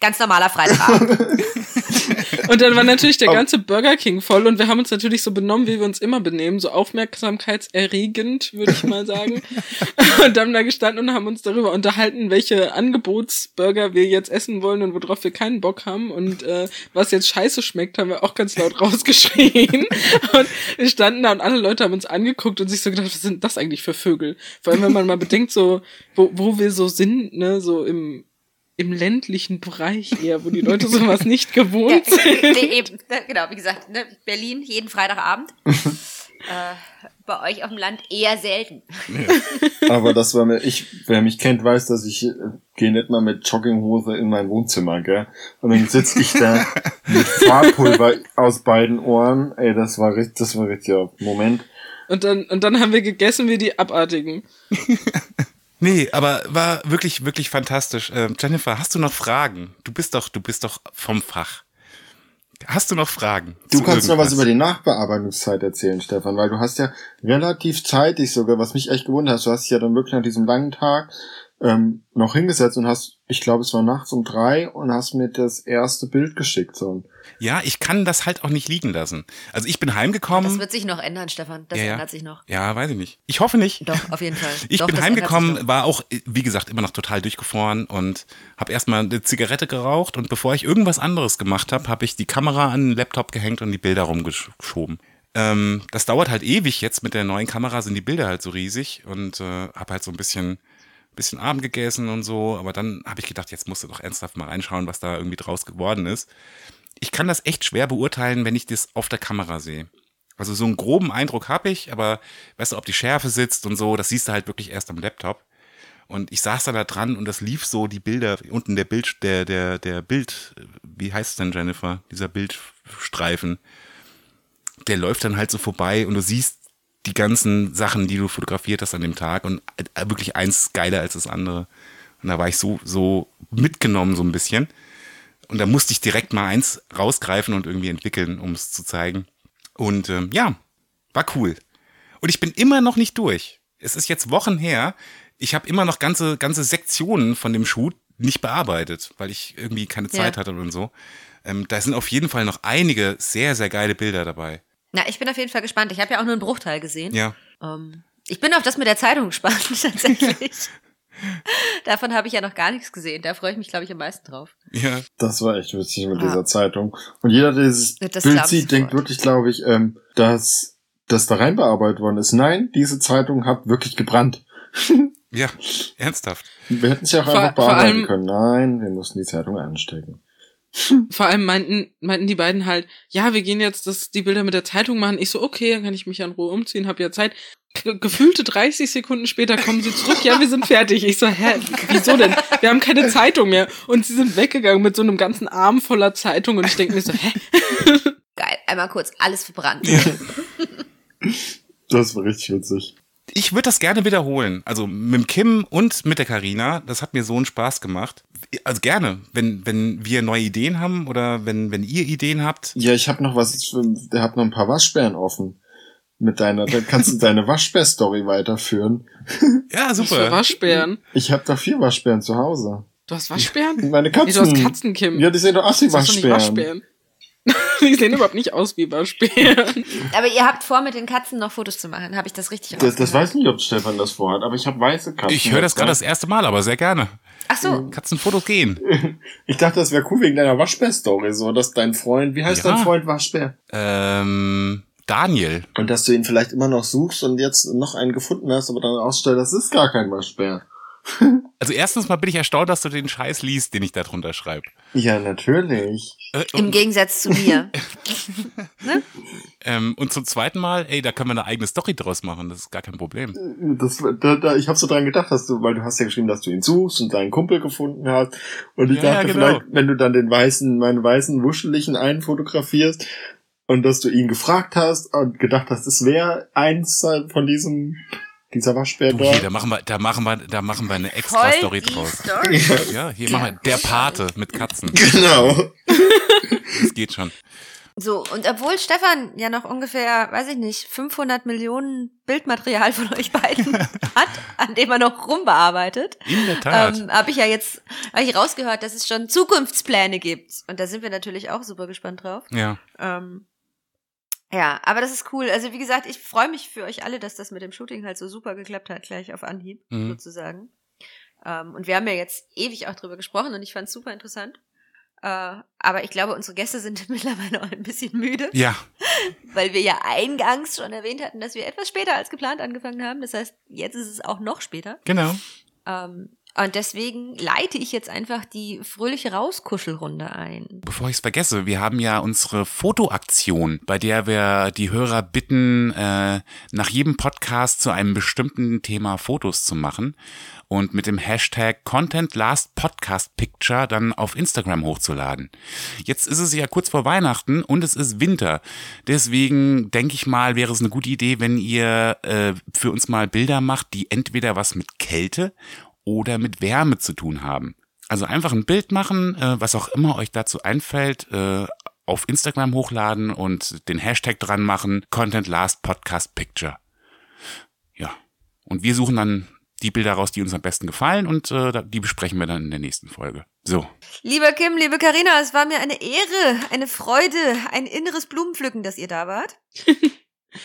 Ganz normaler Freitagabend. Und dann war natürlich der ganze Burger King voll und wir haben uns natürlich so benommen, wie wir uns immer benehmen, so aufmerksamkeitserregend, würde ich mal sagen. und haben da gestanden und haben uns darüber unterhalten, welche Angebotsburger wir jetzt essen wollen und worauf wir keinen Bock haben. Und äh, was jetzt scheiße schmeckt, haben wir auch ganz laut rausgeschrien. und wir standen da und alle Leute haben uns angeguckt und sich so gedacht, was sind das eigentlich für Vögel? Vor allem, wenn man mal bedenkt, so, wo, wo wir so sind, ne, so im im ländlichen Bereich eher, wo die Leute sowas nicht gewohnt Ja, sind. nee, eben, ne, genau, wie gesagt, ne, Berlin jeden Freitagabend. äh, bei euch auf dem Land eher selten. aber das war mir, ich, wer mich kennt, weiß, dass ich äh, gehe nicht mal mit Jogginghose in mein Wohnzimmer, gell? Und dann sitz ich da mit Farbpulver aus beiden Ohren, ey, das war richtig, das war richtig, ja, Moment. Und dann, und dann haben wir gegessen wie die Abartigen. Nee, aber war wirklich, wirklich fantastisch. Ähm, Jennifer, hast du noch Fragen? Du bist doch, du bist doch vom Fach. Hast du noch Fragen? Du kannst noch was irgendwas? über die Nachbearbeitungszeit erzählen, Stefan, weil du hast ja relativ zeitig sogar, was mich echt gewundert hat, du hast dich ja dann wirklich nach diesem langen Tag ähm, noch hingesetzt und hast, ich glaube, es war nachts um drei und hast mir das erste Bild geschickt. So. Ja, ich kann das halt auch nicht liegen lassen. Also ich bin Das heimgekommen. wird sich noch ändern, Stefan. Das Ja, ja. ändert sich noch. Ja, weiß ich nicht. Ich hoffe nicht. Doch, auf jeden Fall. Ich Doch, bin das heimgekommen, war auch, wie gesagt, immer noch total durchgefroren und habe erstmal eine Zigarette geraucht und bevor ich irgendwas anderes gemacht habe, habe ich die Kamera an den Laptop gehängt und die Bilder rumgeschoben. Ähm, das dauert halt ewig jetzt. Mit der neuen Kamera sind die Bilder halt so riesig und äh, habe halt so ein bisschen, bisschen Abend gegessen und so. Aber dann habe ich gedacht, jetzt musst du doch ernsthaft mal reinschauen, was da irgendwie draus geworden ist. Ich kann das echt schwer beurteilen, wenn ich das auf der Kamera sehe. Also so einen groben Eindruck habe ich, aber weißt du, ob die Schärfe sitzt und so, das siehst du halt wirklich erst am Laptop. Und ich saß da, da dran und das lief so, die Bilder, unten der Bild, der, der, der Bild, wie heißt es denn, Jennifer? Dieser Bildstreifen. Der läuft dann halt so vorbei und du siehst die ganzen Sachen, die du fotografiert hast an dem Tag und äh, wirklich eins geiler als das andere. Und da war ich so, so mitgenommen so ein bisschen. Und da musste ich direkt mal eins rausgreifen und irgendwie entwickeln, um es zu zeigen. Und ähm, ja, war cool. Und ich bin immer noch nicht durch. Es ist jetzt Wochen her. Ich habe immer noch ganze, ganze Sektionen von dem Shoot nicht bearbeitet, weil ich irgendwie keine Zeit Ja. hatte und so. Ähm, da sind auf jeden Fall noch einige sehr, sehr geile Bilder dabei. Na, ich bin auf jeden Fall gespannt. Ich habe ja auch nur einen Bruchteil gesehen. Ja. Ähm, ich bin auf das mit der Zeitung gespannt, tatsächlich. Davon habe ich ja noch gar nichts gesehen. Da freue ich mich, glaube ich, am meisten drauf. Ja. Das war echt witzig mit Ja. dieser Zeitung. Und jeder, der dieses das Bild sieht, denkt sofort. wirklich, glaube ich, ähm, dass das da rein bearbeitet worden ist. Nein, diese Zeitung hat wirklich gebrannt. Ja, ernsthaft. Wir hätten es ja auch Vor- einfach bearbeiten allem- können. Nein, wir mussten die Zeitung anstecken. Vor allem meinten, meinten die beiden halt, ja, wir gehen jetzt das, die Bilder mit der Zeitung machen. Ich so, okay, dann kann ich mich ja in Ruhe umziehen, hab ja Zeit. Ge- Gefühlte 30 Sekunden später kommen sie zurück, ja, wir sind fertig. Ich so, hä, wieso denn? Wir haben keine Zeitung mehr. Und sie sind weggegangen mit so einem ganzen Arm voller Zeitung und ich denke mir so, hä? Geil. Einmal kurz alles verbrannt. Das war richtig witzig. Ich würde das gerne wiederholen. Also mit dem Kim und mit der Karina. Das hat mir so einen Spaß gemacht. Also gerne, wenn, wenn wir neue Ideen haben oder wenn, wenn ihr Ideen habt. Ja, ich habe noch was, der hat noch ein paar Waschbären offen. Mit deiner, da kannst du deine Waschbär-Story weiterführen. Ja, Was für super. Waschbären. Ich habe da vier Waschbären zu Hause. Du hast Waschbären? Meine Nee, du Katzen. hast Katzen, Kim. Ja, die sehen doch aus wie Waschbären. Die sehen überhaupt nicht aus wie Waschbären. Aber ihr habt vor, mit den Katzen noch Fotos zu machen. Habe ich das richtig Das, das weiß nicht, ob Stefan das vorhat, aber ich habe weiße Katzen. Ich höre das gerade das erste Mal, aber sehr gerne. Ach so. Katzenfotos gehen. Ich dachte, das wäre cool wegen deiner Waschbär-Story, so, dass dein Freund, wie heißt Ja. dein Freund Waschbär? Ähm, Daniel. Und dass du ihn vielleicht immer noch suchst und jetzt noch einen gefunden hast, aber dann ausstellt, das ist gar kein Waschbär. Also erstens mal bin ich erstaunt, dass du den Scheiß liest, den ich da drunter schreibe. Ja, natürlich. Äh, Im Gegensatz zu mir. ähm, und zum zweiten Mal, ey, da können wir eine eigene Story draus machen. Das ist gar kein Problem. Das, da, da, ich habe so dran gedacht, dass du, weil du hast ja geschrieben, dass du ihn suchst und deinen Kumpel gefunden hast. Und ich Ja, ja, dachte genau. vielleicht, wenn du dann den weißen, meinen weißen, wuscheligen einen fotografierst und dass du ihn gefragt hast und gedacht hast, es wäre eins von diesem, dieser Waschbär Du, hier, da machen wir, da machen wir, da machen wir eine extra Voll Story draus. Story. Ja, hier machen wir der Pate mit Katzen. Genau. Das geht schon. So, und obwohl Stefan ja noch ungefähr, weiß ich nicht, 500 Millionen Bildmaterial von euch beiden hat, an dem er noch rumbearbeitet, In der Tat. ähm, habe ich ja jetzt hab ich rausgehört, dass es schon Zukunftspläne gibt. Und da sind wir natürlich auch super gespannt drauf. ja. Ähm, ja, aber das ist cool. Also wie gesagt, ich freue mich für euch alle, dass das mit dem Shooting halt so super geklappt hat, gleich auf Anhieb Mhm. sozusagen. Ähm, und wir haben ja jetzt ewig auch drüber gesprochen und ich fand es super interessant. Äh, aber ich glaube, unsere Gäste sind mittlerweile auch ein bisschen müde, Ja, weil wir ja eingangs schon erwähnt hatten, dass wir etwas später als geplant angefangen haben. Das heißt, jetzt ist es auch noch später. genau. Ähm, und deswegen leite ich jetzt einfach die fröhliche Rauskuschelrunde ein. Bevor ich es vergesse, wir haben ja unsere Fotoaktion, bei der wir die Hörer bitten, äh, nach jedem Podcast zu einem bestimmten Thema Fotos zu machen und mit dem Hashtag Content Last Podcast Picture dann auf Instagram hochzuladen. Jetzt ist es ja kurz vor Weihnachten und es ist Winter. Deswegen denke ich mal, wäre es eine gute Idee, wenn ihr äh, für uns mal Bilder macht, die entweder was mit Kälte oder mit Wärme zu tun haben. Also einfach ein Bild machen, äh, was auch immer euch dazu einfällt, äh, auf Instagram hochladen und den Hashtag dran machen, Content Last Podcast Picture. Ja. Und wir suchen dann die Bilder raus, die uns am besten gefallen und äh, die besprechen wir dann in der nächsten Folge. So. Lieber Kim, liebe Karina, es war mir eine Ehre, eine Freude, ein inneres Blumenpflücken, dass ihr da wart. ähm,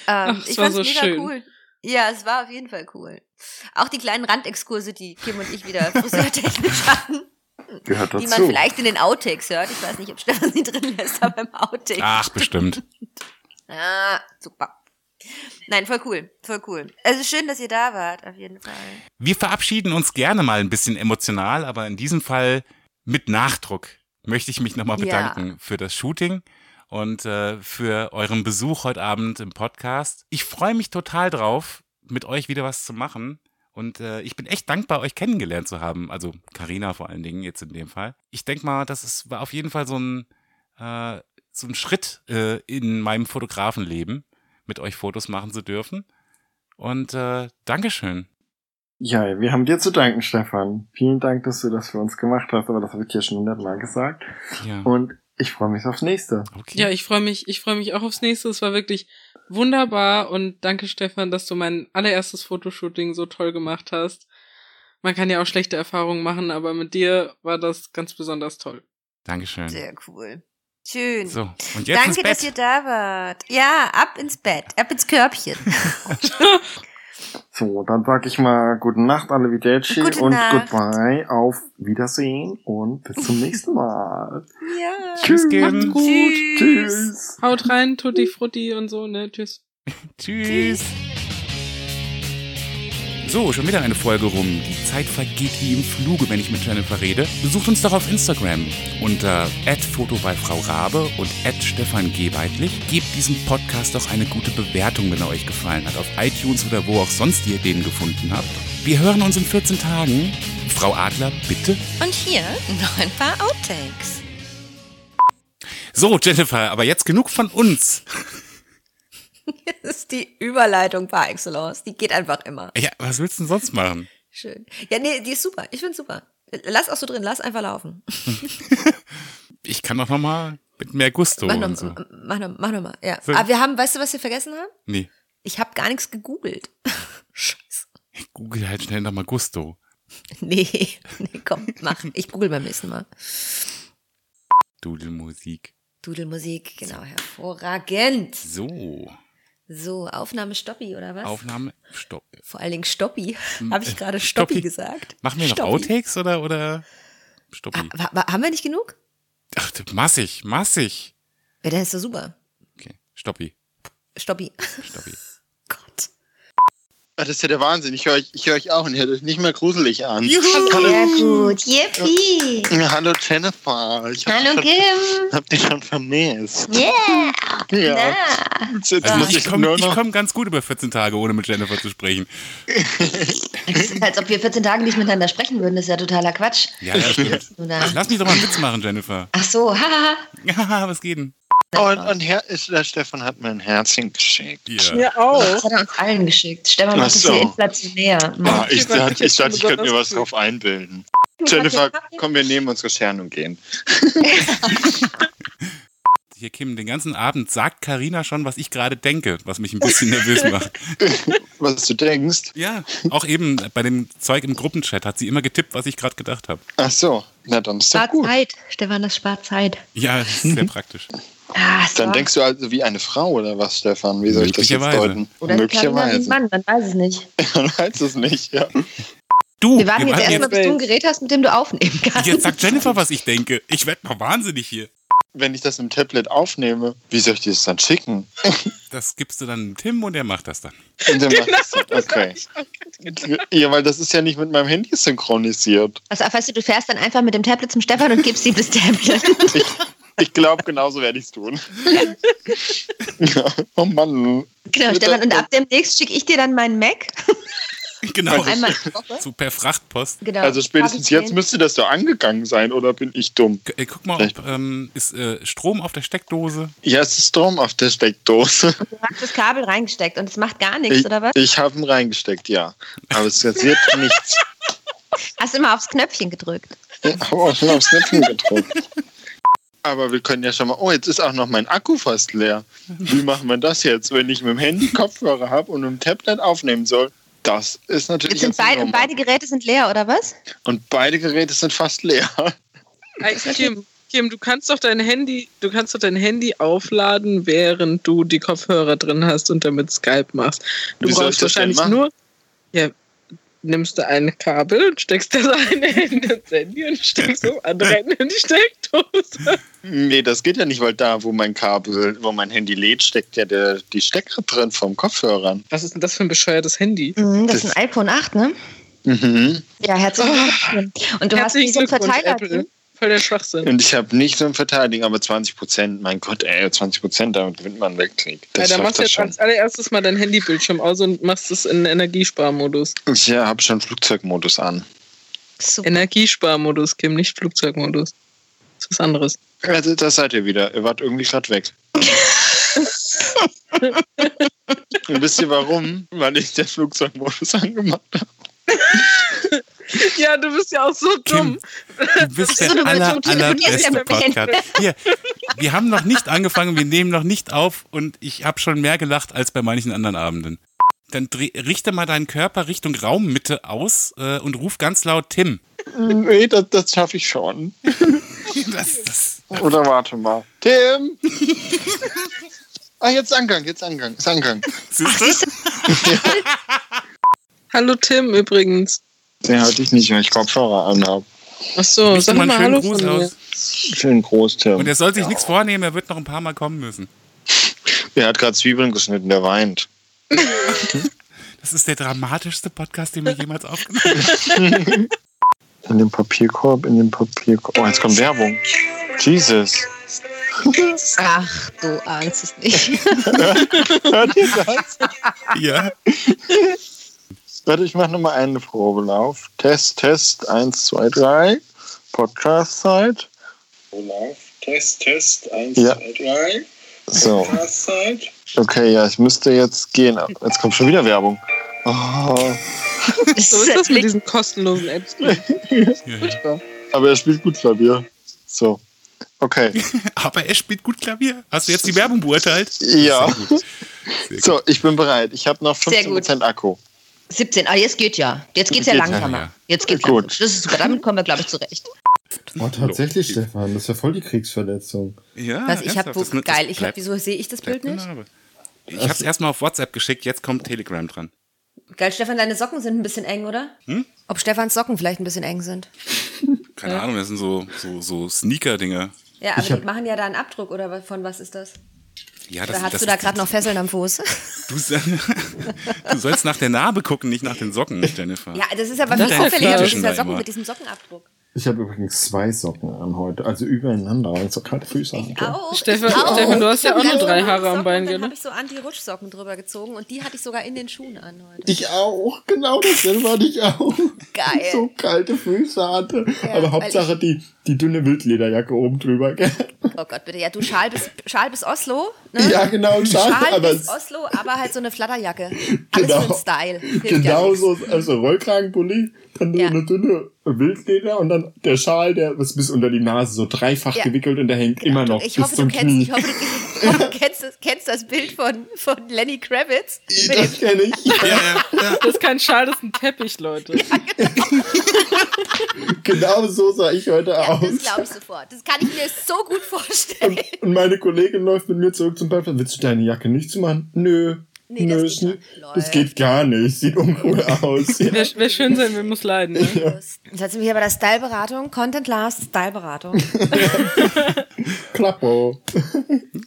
Ach, es ich war fand's so mega schön. cool. Ja, es war auf jeden Fall cool. Auch die kleinen Randexkurse, die Kim und ich wieder friseurtechnisch hatten, Gehört die man dazu. vielleicht in den Outtakes hört. Ich weiß nicht, ob Stefan sie drin lässt, aber im Outtake. Ach, bestimmt. Ah, super. Nein, voll cool, voll cool. Also schön, dass ihr da wart, auf jeden Fall. Wir verabschieden uns gerne mal ein bisschen emotional, aber in diesem Fall mit Nachdruck möchte ich mich nochmal Ja. bedanken für das Shooting und äh, für euren Besuch heute Abend im Podcast. Ich freue mich total drauf, mit euch wieder was zu machen. Und äh, ich bin echt dankbar, euch kennengelernt zu haben. Also Karina vor allen Dingen jetzt in dem Fall. Ich denke mal, das ist, war auf jeden Fall so ein, äh, so ein Schritt äh, in meinem Fotografenleben, mit euch Fotos machen zu dürfen. Und äh, Dankeschön. Ja, wir haben dir zu danken, Stefan. Vielen Dank, dass du das für uns gemacht hast, aber das habe ich dir schon hundertmal gesagt. Ja. Und ich freue mich aufs nächste. Okay. Ja, ich freue mich, ich freue mich auch aufs nächste. Es war wirklich wunderbar und danke Stefan, dass du mein allererstes Fotoshooting so toll gemacht hast. Man kann ja auch schlechte Erfahrungen machen, aber mit dir war das ganz besonders toll. Dankeschön. Sehr cool. Schön. So, und jetzt ins Danke, Bett. dass ihr da wart. Ja, ab ins Bett, ab ins Körbchen. So, dann sag ich mal gute Nacht, Arrivederci Gute und Nacht. goodbye, auf Wiedersehen und bis zum nächsten Mal. ja. Tschüss, Macht's gut. Tschüss. Haut rein, Tutti Frutti und so, ne? Tschüss. Tschüss. So, schon wieder eine Folge rum. Die Zeit vergeht wie im Fluge, wenn ich mit Jennifer rede. Besucht uns doch auf Instagram unter @foto bei Frau Rabe und @stefan G. Weidlich. Gebt diesem Podcast doch eine gute Bewertung, wenn er euch gefallen hat, auf iTunes oder wo auch sonst ihr den gefunden habt. Wir hören uns in 14 Tagen. Frau Adler, bitte. Und hier noch ein paar Outtakes. So, Jennifer, aber jetzt genug von uns. Das ist die Überleitung par excellence. Die geht einfach immer. Ja, was willst du denn sonst machen? Schön. Ja, nee, die ist super. Ich find's super. Lass auch so drin, lass einfach laufen. Ich kann doch noch mal mit mehr Gusto Mach und noch, so. mach noch, mach noch mal. Ja. So. Aber wir haben, weißt du, was wir vergessen haben? Nee, Ich habe gar nichts gegoogelt. Scheiße. google halt schnell noch mal Gusto. Nee, nee, komm, mach. Ich google beim nächsten Mal. Dudelmusik. Dudelmusik, genau, hervorragend. So, So, Aufnahme Stoppi, oder was? Aufnahme, stopp. Vor allen Dingen Stoppi. Hm, Habe ich gerade Stoppi, Stoppi. gesagt? Machen wir noch Stoppi. Outtakes oder, oder Stoppi? Ah, haben wir nicht genug? Ach, massig, massig. Ja, dann ist doch super. Okay, Stoppi, Stoppi. Stoppi. Ah, Das ist ja der Wahnsinn. Ich höre euch, ich höre euch auch und ihr hört euch nicht mehr gruselig an. Sehr gut. Yippie. Hallo Jennifer. Ich Hallo dich Kim. schon, hab dich schon vermisst. Yeah. Ja. Na. Jetzt, jetzt Also ich ich komme komm ganz gut über 14 Tage, ohne mit Jennifer zu sprechen. Es ist, als ob wir 14 Tage nicht miteinander sprechen würden. Das ist ja totaler Quatsch. Ja, ja, stimmt. Lass mich doch mal einen Witz machen, Jennifer. Ach so, haha. Ja, was geht denn? Und, und Her ist, der Stefan hat mir ein Herzchen geschickt. Ja. Mir Das auch. hat er uns allen geschickt. Stefan Ach macht das so. hier inflationär. Ah, ich, dachte, ich, dachte, ich könnte mir was drauf einbilden. Jennifer, komm, wir nehmen unsere Scheren und gehen. Hier, Kim, den ganzen Abend sagt Karina schon, was ich gerade denke, was mich ein bisschen nervös macht. Was du denkst. Ja, auch eben bei dem Zeug im Gruppenchat hat sie immer getippt, was ich gerade gedacht habe. Ach so, na dann ist Spart gut. Zeit. Stefan, das spart Zeit. Ja, das ist sehr praktisch. Ah, so. Dann denkst du also wie eine Frau oder was, Stefan? Wie soll ich das jetzt Möglicherweise. deuten? Oder Karina wie ein Mann, man weiß es nicht. Man weiß es nicht, ja. Du, Wir warten jetzt warten erstmal, bis du ein jetzt- Gerät hast, mit dem du aufnehmen kannst. jetzt sagt Jennifer, was ich denke. Ich werde noch wahnsinnig hier. Wenn ich das im Tablet aufnehme, wie soll ich dir das dann schicken? Das gibst du dann Tim und der macht das dann. Und dann macht das dann. Okay. Ja, weil das ist ja nicht mit meinem Handy synchronisiert. Also, weißt du, du fährst dann einfach mit dem Tablet zum Stefan und gibst ihm das Tablet. Ich, ich glaube, genauso werde ich es tun. ja. Oh Mann. genau, Stefan. Und ab demnächst schicke ich dir dann meinen Mac. Genau. Einmal. So per Frachtpost. Genau. Also spätestens ich jetzt müsste das doch angegangen sein, oder bin ich dumm? G- äh, Guck mal, ob ähm, ist äh, Strom auf der Steckdose. Ja, es ist Strom auf der Steckdose. Du hast das Kabel reingesteckt und es macht gar nichts, Ich, oder was? ich habe ihn reingesteckt, ja. Aber es passiert nichts. Hast immer aufs Knöpfchen gedrückt. Ich habe auch schon aufs Knöpfchen gedrückt. Aber wir können ja schon mal. Oh, jetzt ist auch noch mein Akku fast leer. Wie machen wir das jetzt, wenn ich mit dem Handy Kopfhörer habe und mit dem Tablet aufnehmen soll? Das ist natürlich. Jetzt sind jetzt eine beide, Geräte sind leer, oder was? Und beide Geräte sind fast leer. Kim, Kim, du kannst doch dein Handy, du kannst doch dein Handy aufladen, während du die Kopfhörer drin hast und damit Skype machst. Du Wie soll ich brauchst wahrscheinlich nur, ja, nimmst du ein Kabel, steckst das eine in das Handy und steckst das andere in die Steckdose. Nee, das geht ja nicht, weil da, wo mein Kabel, wo mein Handy lädt, steckt ja der, die Stecker drin vom Kopfhörern. Was ist denn das für ein bescheuertes Handy? Mhm, das Das- ist ein iPhone 8, ne? Mhm. Ja, herzlichen Glückwunsch. Und du hast diesen Verteiler. Apple. Voll der Schwachsinn. Und ich habe nicht so ein Verteidigen, aber 20 Prozent. Mein Gott, ey, 20 Prozent, damit gewinnt man einen Weltkrieg. Ja, Das dann machst du das jetzt schon. als allererstes mal dein Handybildschirm aus und machst es in Energiesparmodus. Ich ja, habe schon Flugzeugmodus an. Super. Energiesparmodus, Kim, nicht Flugzeugmodus. Das ist was anderes. Also, da seid ihr wieder. Ihr wart irgendwie gerade weg. Und wisst ihr warum? Weil ich den Flugzeugmodus angemacht habe. Ja, du bist ja auch so dumm. Kim, du bist der aller, ja allerbeste. Podcast. Hier, wir haben noch nicht angefangen, wir nehmen noch nicht auf und ich habe schon mehr gelacht als bei manchen anderen Abenden. Dann dreh, richte mal deinen Körper Richtung Raummitte aus äh, und ruf ganz laut Tim. Nee, das, das schaffe ich schon. Das, das, Oder warte mal. Tim! Ah, jetzt Angang, jetzt Angang, ist Angang. siehst du? Hallo Tim übrigens. Den hatte ich nicht, weil ich Kopfhörer anhabe. Ach so, sag mal mal, einen schönen Hallo Gruß von mir. aus. Schön groß, Tim. Und er soll sich nichts vornehmen, er wird noch ein paar Mal kommen müssen. Der hat gerade Zwiebeln geschnitten, der weint. Das ist der dramatischste Podcast, den wir jemals aufgenommen haben. In dem Papierkorb, in dem Papierkorb. Oh, jetzt kommt Werbung. Jesus. Ach, du ahnst es nicht. Hört ihr das? Ja. Warte, ich mache nochmal einen Probelauf. Test, Test, 1, 2, 3. Podcast-Zeit. Probelauf. Test, Test, 1, Ja. 2, 3. So. Podcast-Zeit. Okay, ja, ich müsste jetzt gehen. Jetzt kommt schon wieder Werbung. Oh, So ist das mit diesen kostenlosen Apps. ja. aber er spielt gut Klavier. So. Okay. Aber er spielt gut Klavier. Hast du jetzt die Werbung beurteilt? Ja. Sehr gut. Sehr gut. So, ich bin bereit. Ich habe noch Sehr gut. 15% Akku. 17. Ah, jetzt geht ja. Jetzt geht's ja Geht langsamer. ja. Jetzt geht's Gut. langsam. Das ist super. Damit kommen wir, glaube ich, zurecht. Oh, tatsächlich, Stefan, das ist ja voll die Kriegsverletzung. Ja, Was, ich habe, geil, ich habe, wieso sehe ich das Bild nicht? Narbe. Ich habe es erstmal auf WhatsApp geschickt, jetzt kommt Telegram dran. Geil, Stefan, deine Socken sind ein bisschen eng, oder? Hm? Ob Stefans Socken vielleicht ein bisschen eng sind. Keine Ahnung, das sind so, so, so Sneaker-Dinger. Ja, aber Ich die machen ja da einen Abdruck, oder von was ist das? Ja, Oder hast du da gerade noch Fesseln am Fuß? Du, du sollst nach der Narbe gucken, nicht nach den Socken, Jennifer. Ja, das ist aber Das viel auffälliger. Das ja da Socken mit diesem Sockenabdruck. Ich habe übrigens zwei Socken an heute, also übereinander, und so kalte Füße hatte. Auch. Stefan- ich auch. Stefan, du hast ja auch nur Ich drei Haare am Socken, Bein, und gell? Dann habe ich so Anti-Rutschsocken drüber gezogen und die hatte ich sogar in den Schuhen an heute. Ich auch, genau dasselbe hatte ich auch. Geil. So kalte Füße hatte. Ja, Aber weil Hauptsache die, die dünne Wildlederjacke oben drüber, gell? Oh Gott, bitte. Ja, du Schal bis, Schal bis Oslo. Ne? Ja, genau, schade, Schal aber bis Oslo, aber halt so eine Flatterjacke. Alles Genau. für den Style. Hilft Genau ja so, also Rollkragenpulli, dann so Ja. eine dünne Wildleder und dann der Schal, der ist bis unter die Nase so dreifach Ja. gewickelt und der hängt immer noch Ich bis hoffe, du zum kennst, Knie. ich hoffe, du, ich hoffe, du kennst, das, kennst das Bild von, von Lenny Kravitz. Das kenne ich. Ja, ja, ja. Das ist kein Schal, das ist ein Teppich, Leute. Genau so sah ich heute ja, aus. das glaube ich sofort. Das kann ich mir so gut vorstellen. Und meine Kollegin läuft mit mir zurück zum Parkplatz. Willst du deine Jacke nicht zumachen? Nö. Nee, Nö, das ist geht das geht gar nicht. Sieht uncool aus. Ja. Wer, wer schön sein will, muss leiden. Ne? Jetzt sind wir hier bei der Style-Beratung. Content Last Style-Beratung. Klappo.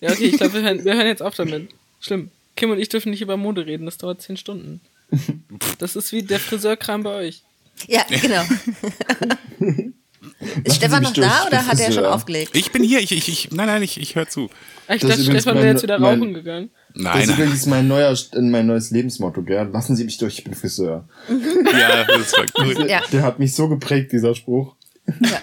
Ja, okay, ich glaube, wir hören, wir hören jetzt auf damit. Schlimm. Kim und ich dürfen nicht über Mode reden, das dauert zehn Stunden. Das ist wie der Friseurkram bei euch. Ja, genau. Ist Stefan mich noch durch, da oder das hat er schon ja. aufgelegt? Ich bin hier, ich, ich, ich nein, nein, ich, ich höre zu. Ah, Ich Das dachte, Stefan wäre jetzt wieder rauchen gegangen. Das Nein, ist nein. übrigens mein, neuer, mein neues Lebensmotto, gell? Lassen Sie mich durch, ich bin Friseur. Ja, das war gut. Ja. Der hat mich so geprägt, dieser Spruch. Ja,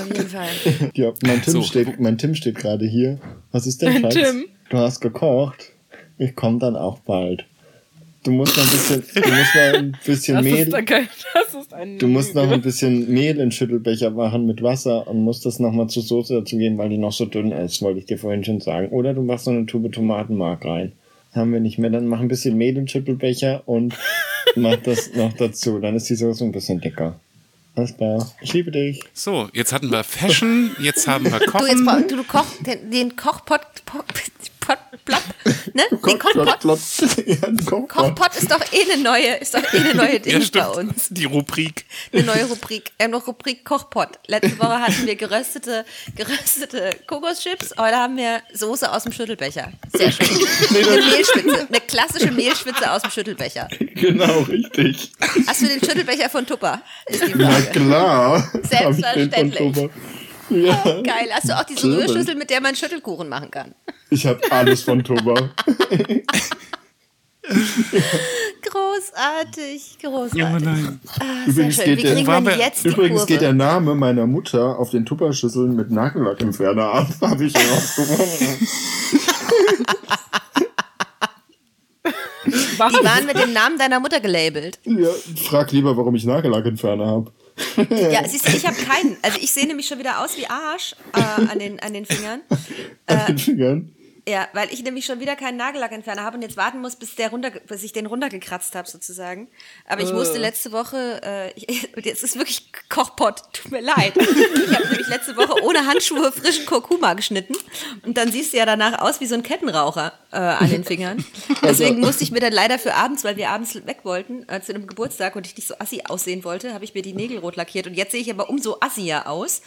auf jeden Fall. Ja, mein Tim So. steht, mein Tim steht gerade hier. Was ist denn, Schatz? Tim? Du hast gekocht. Ich komme dann auch bald. Du musst noch ein bisschen, du musst noch ein bisschen Das Mehl. ist, da kein, das ist ein Du musst noch ein bisschen Mehl in Schüttelbecher machen mit Wasser und musst das nochmal zur Soße dazu geben, weil die noch so dünn ist, wollte ich dir vorhin schon sagen. Oder du machst noch eine Tube Tomatenmark rein. Haben wir nicht mehr. Dann mach ein bisschen Mehl in Schüttelbecher und mach das noch dazu. Dann ist die Soße ein bisschen dicker. Alles klar. Ich liebe dich. So, jetzt hatten wir Fashion, jetzt haben wir Du, jetzt, Kochen. du, du koch, den, den Kochpot, Pot, Pot, Plop, ne? Den Kochpot, ja, ein Kochpot. Kochpot ist doch eh eine neue, ist doch eh eine neue Ding bei uns. Die Rubrik. Eine neue Rubrik. Wir haben noch Rubrik Kochpot. Letzte Woche hatten wir geröstete, geröstete Kokoschips. Heute haben wir Soße aus dem Schüttelbecher. Sehr schön. Eine Mehlschwitze. Eine klassische Mehlschwitze aus dem Schüttelbecher. Genau, richtig. Hast du den Schüttelbecher von Tupper? Ist die Na klar. Selbstverständlich. Tupper. Ja, Geil. Hast du auch diese Natürlich. Rührschüssel, mit der man Schüttelkuchen machen kann? ich habe alles von Tupper. Großartig. Großartig. Ja, nein. Ah, sehr Übrigens schön. geht Wie der- Übrigens geht der Name meiner Mutter auf den Tupperschüsseln mit Nagellackentferner ab. Habe ich rausgefunden. Die waren mit dem Namen deiner Mutter gelabelt. ja, frag lieber, warum ich Nagellackentferner habe. Ja, siehst du, ich habe keinen. Also ich sehe nämlich schon wieder aus wie Arsch äh, an, den, an den Fingern. An den Fingern. Ja, weil ich nämlich schon wieder keinen Nagellackentferner habe und jetzt warten muss, bis der runter, bis ich den runtergekratzt habe sozusagen. Aber ich musste letzte Woche, äh, ich, jetzt ist wirklich Kochpott, tut mir leid. Ich habe nämlich letzte Woche ohne Handschuhe frischen Kurkuma geschnitten und dann siehst du ja danach aus wie so ein Kettenraucher äh, an den Fingern. Deswegen musste ich mir dann leider für abends, weil wir abends weg wollten, äh, zu einem Geburtstag und ich nicht so assi aussehen wollte, habe ich mir die Nägel rot lackiert und jetzt sehe ich aber umso assier aus.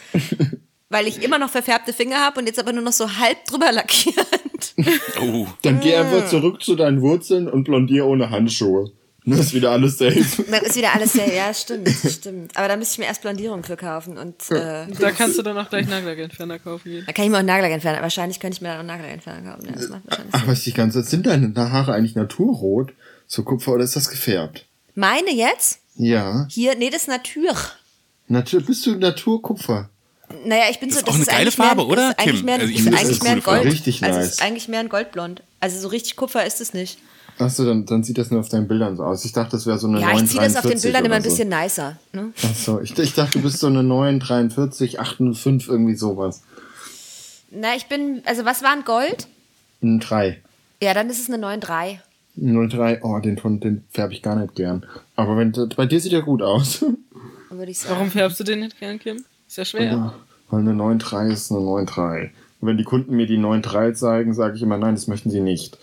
Weil ich immer noch verfärbte Finger habe und jetzt aber nur noch so halb drüber lackiert. Oh, Dann geh Ah. einfach zurück zu deinen Wurzeln und blondier ohne Handschuhe. Dann ist wieder alles safe. Dann ist wieder alles sehr, ja, stimmt, stimmt. Aber da müsste ich mir erst Blondierung für kaufen und äh, Da kannst du dann auch gleich Nagellackentferner kaufen gehen. da kann ich mir auch einen Nagellack entfernen. Wahrscheinlich könnte ich mir dann auch einen Nagellack entfernen kaufen. Ja, das macht wahrscheinlich Ach, Sinn. was ich ganz sind deine Haare eigentlich naturrot? So Kupfer oder ist das gefärbt? Meine jetzt? Ja. Hier, nee, das ist Natur. Natur, bist du Naturkupfer? Naja, ich bin Das so, ist auch eine geile mehr, Farbe, das oder, Kim? mehr, Also ich ist finde, das eigentlich ist mehr ein coole Gold. Richtig also nice. es ist eigentlich mehr ein Goldblond. Also so richtig Kupfer ist es nicht. Achso, dann, dann sieht das nur auf deinen Bildern so aus. Ich dachte, das wäre so eine Ja, ich ziehe das auf den 943 Bildern immer ein so. bisschen nicer. Ne? Achso, ich, ich dachte, du bist so eine 943, 805, irgendwie sowas. Na, ich bin, also was war ein Gold? Ein 3. Ja, dann ist es eine 9,3. 03, oh, den Ton, den färbe ich gar nicht gern. Aber wenn, bei dir sieht er gut aus. Würde ich sagen. Warum färbst du den nicht gern, Kim? Ist ja schwer. Weil eine 9.3 ist eine 9.3. Und wenn die Kunden mir die 9.3 zeigen, sage ich immer, nein, das möchten sie nicht.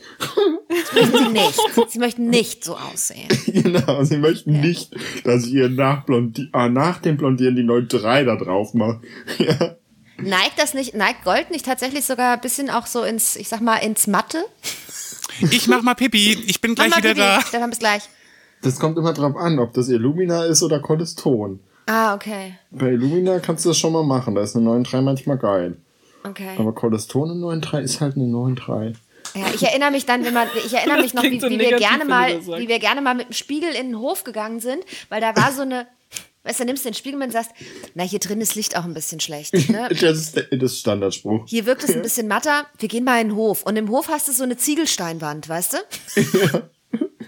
möchten sie nicht. Sie möchten nicht so aussehen. genau, sie möchten nicht, dass ich ihr nach, Blondi ah, nach dem Blondieren die 9.3 da drauf mache. ja. Neigt das nicht, neigt Gold nicht tatsächlich sogar ein bisschen auch so ins, ich sag mal, ins Matte? ich mach mal Pipi. Ich bin gleich wieder Bibi. da. Stefan, bis gleich. Das kommt immer drauf an, ob das Illumina ist oder Coliston. Ah, okay. Bei Illumina kannst du das schon mal machen, da ist eine 9.3 manchmal geil. Okay. Aber Coliston eine 9.3 ist halt eine 9.3. Ja, ich erinnere mich dann, wenn man, ich erinnere mich noch, wie, so wie wir negativ, gerne wenn du mal, wie wir gerne mal mit dem Spiegel in den Hof gegangen sind, weil da war so eine, weißt du, nimmst den Spiegel und sagst, na, hier drin ist Licht auch ein bisschen schlecht, ne? Das ist das ist Standardspruch. Hier wirkt es ein bisschen matter, wir gehen mal in den Hof. Und im Hof hast du so eine Ziegelsteinwand, weißt du?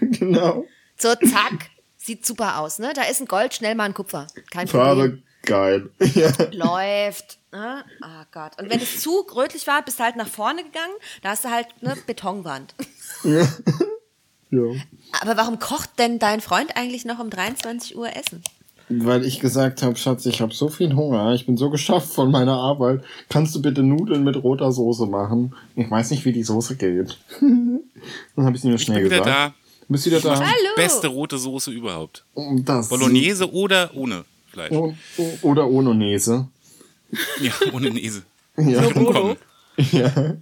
genau. So, zack, sieht super aus, ne? Da ist ein Gold, schnell mal ein Kupfer. Kein Problem. Farbe geil. ja. läuft. Ne? Oh Gott. Und wenn es zu rötlich war, bist du halt nach vorne gegangen, da hast du halt eine Betonwand. ja. Aber warum kocht denn dein Freund eigentlich noch um 23 Uhr Essen? Weil ich gesagt habe, Schatz, ich habe so viel Hunger, ich bin so geschafft von meiner Arbeit. Kannst du bitte Nudeln mit roter Soße machen? Ich weiß nicht, wie die Soße geht. Dann habe ich nur Ich schnell bin wieder gesagt. da. Du bist wieder da. Hallo. Beste rote Soße überhaupt. Und das. Bolognese oder ohne Fleisch. O- Oder ohne Nese. Ja, ohne Nese. Ja. Umkommen. ja.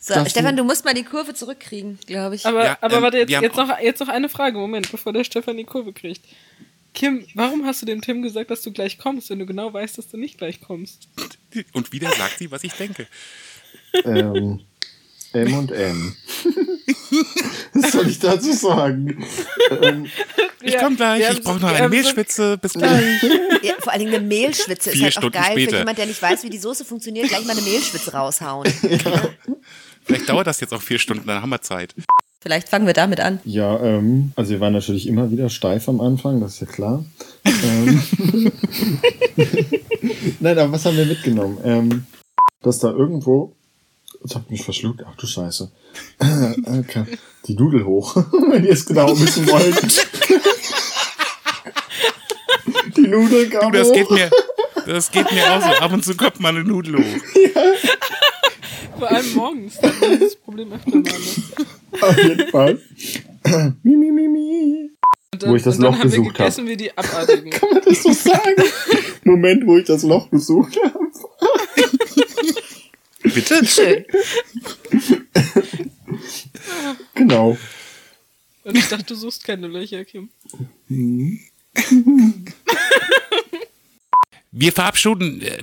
So, Das- Stefan, du musst mal die Kurve zurückkriegen, glaube ich. Aber, Ja, aber ähm, warte, jetzt, jetzt, noch, jetzt noch eine Frage, Moment, bevor der Stefan die Kurve kriegt. Kim, warum hast du dem Tim gesagt, dass du gleich kommst, wenn du genau weißt, dass du nicht gleich kommst? Und wieder sagt sie, was ich denke. Ähm, M und M. Was soll ich dazu sagen? ähm, Ich komm gleich, ich brauche noch eine Mehlschwitze. Bis gleich. ja, vor allen Dingen eine Mehlschwitze ist Vier halt auch Stunden geil für später. jemand, der nicht weiß, wie die Soße funktioniert, gleich mal eine Mehlschwitze raushauen. Vielleicht dauert das jetzt auch vier Stunden, dann haben wir Zeit. Vielleicht fangen wir damit an. Ja, ähm, also wir waren natürlich immer wieder steif am Anfang, das ist ja klar. ähm, Nein, aber was haben wir mitgenommen? Ähm, dass da irgendwo, jetzt hab ich mich verschluckt, ach du Scheiße. okay. Die Nudel hoch, wenn ihr es genau wissen wollt. Die Nudel kam Du, das hoch. geht mir, das geht mir auch so. Ab und zu kommt mal eine Nudel hoch. Vor allem morgens. Da hat man dieses Problem öfter mal. Ne? Auf jeden Fall. mi, mi, mi, mi. Dann, Wo ich das und dann Loch haben wir gesucht hab. gegessen wie die Abartigen. Kann man das so sagen? Moment, wo ich das Loch gesucht habe. Bitte? Schön. Genau. Und ich dachte, du suchst keine Löcher, Kim. Wir verabschieden. Äh,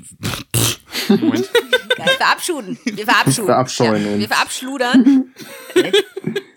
Moment. Ja, wir verabschieden. Wir verabschieden. Verabscheuen ja. Wir verabschludern.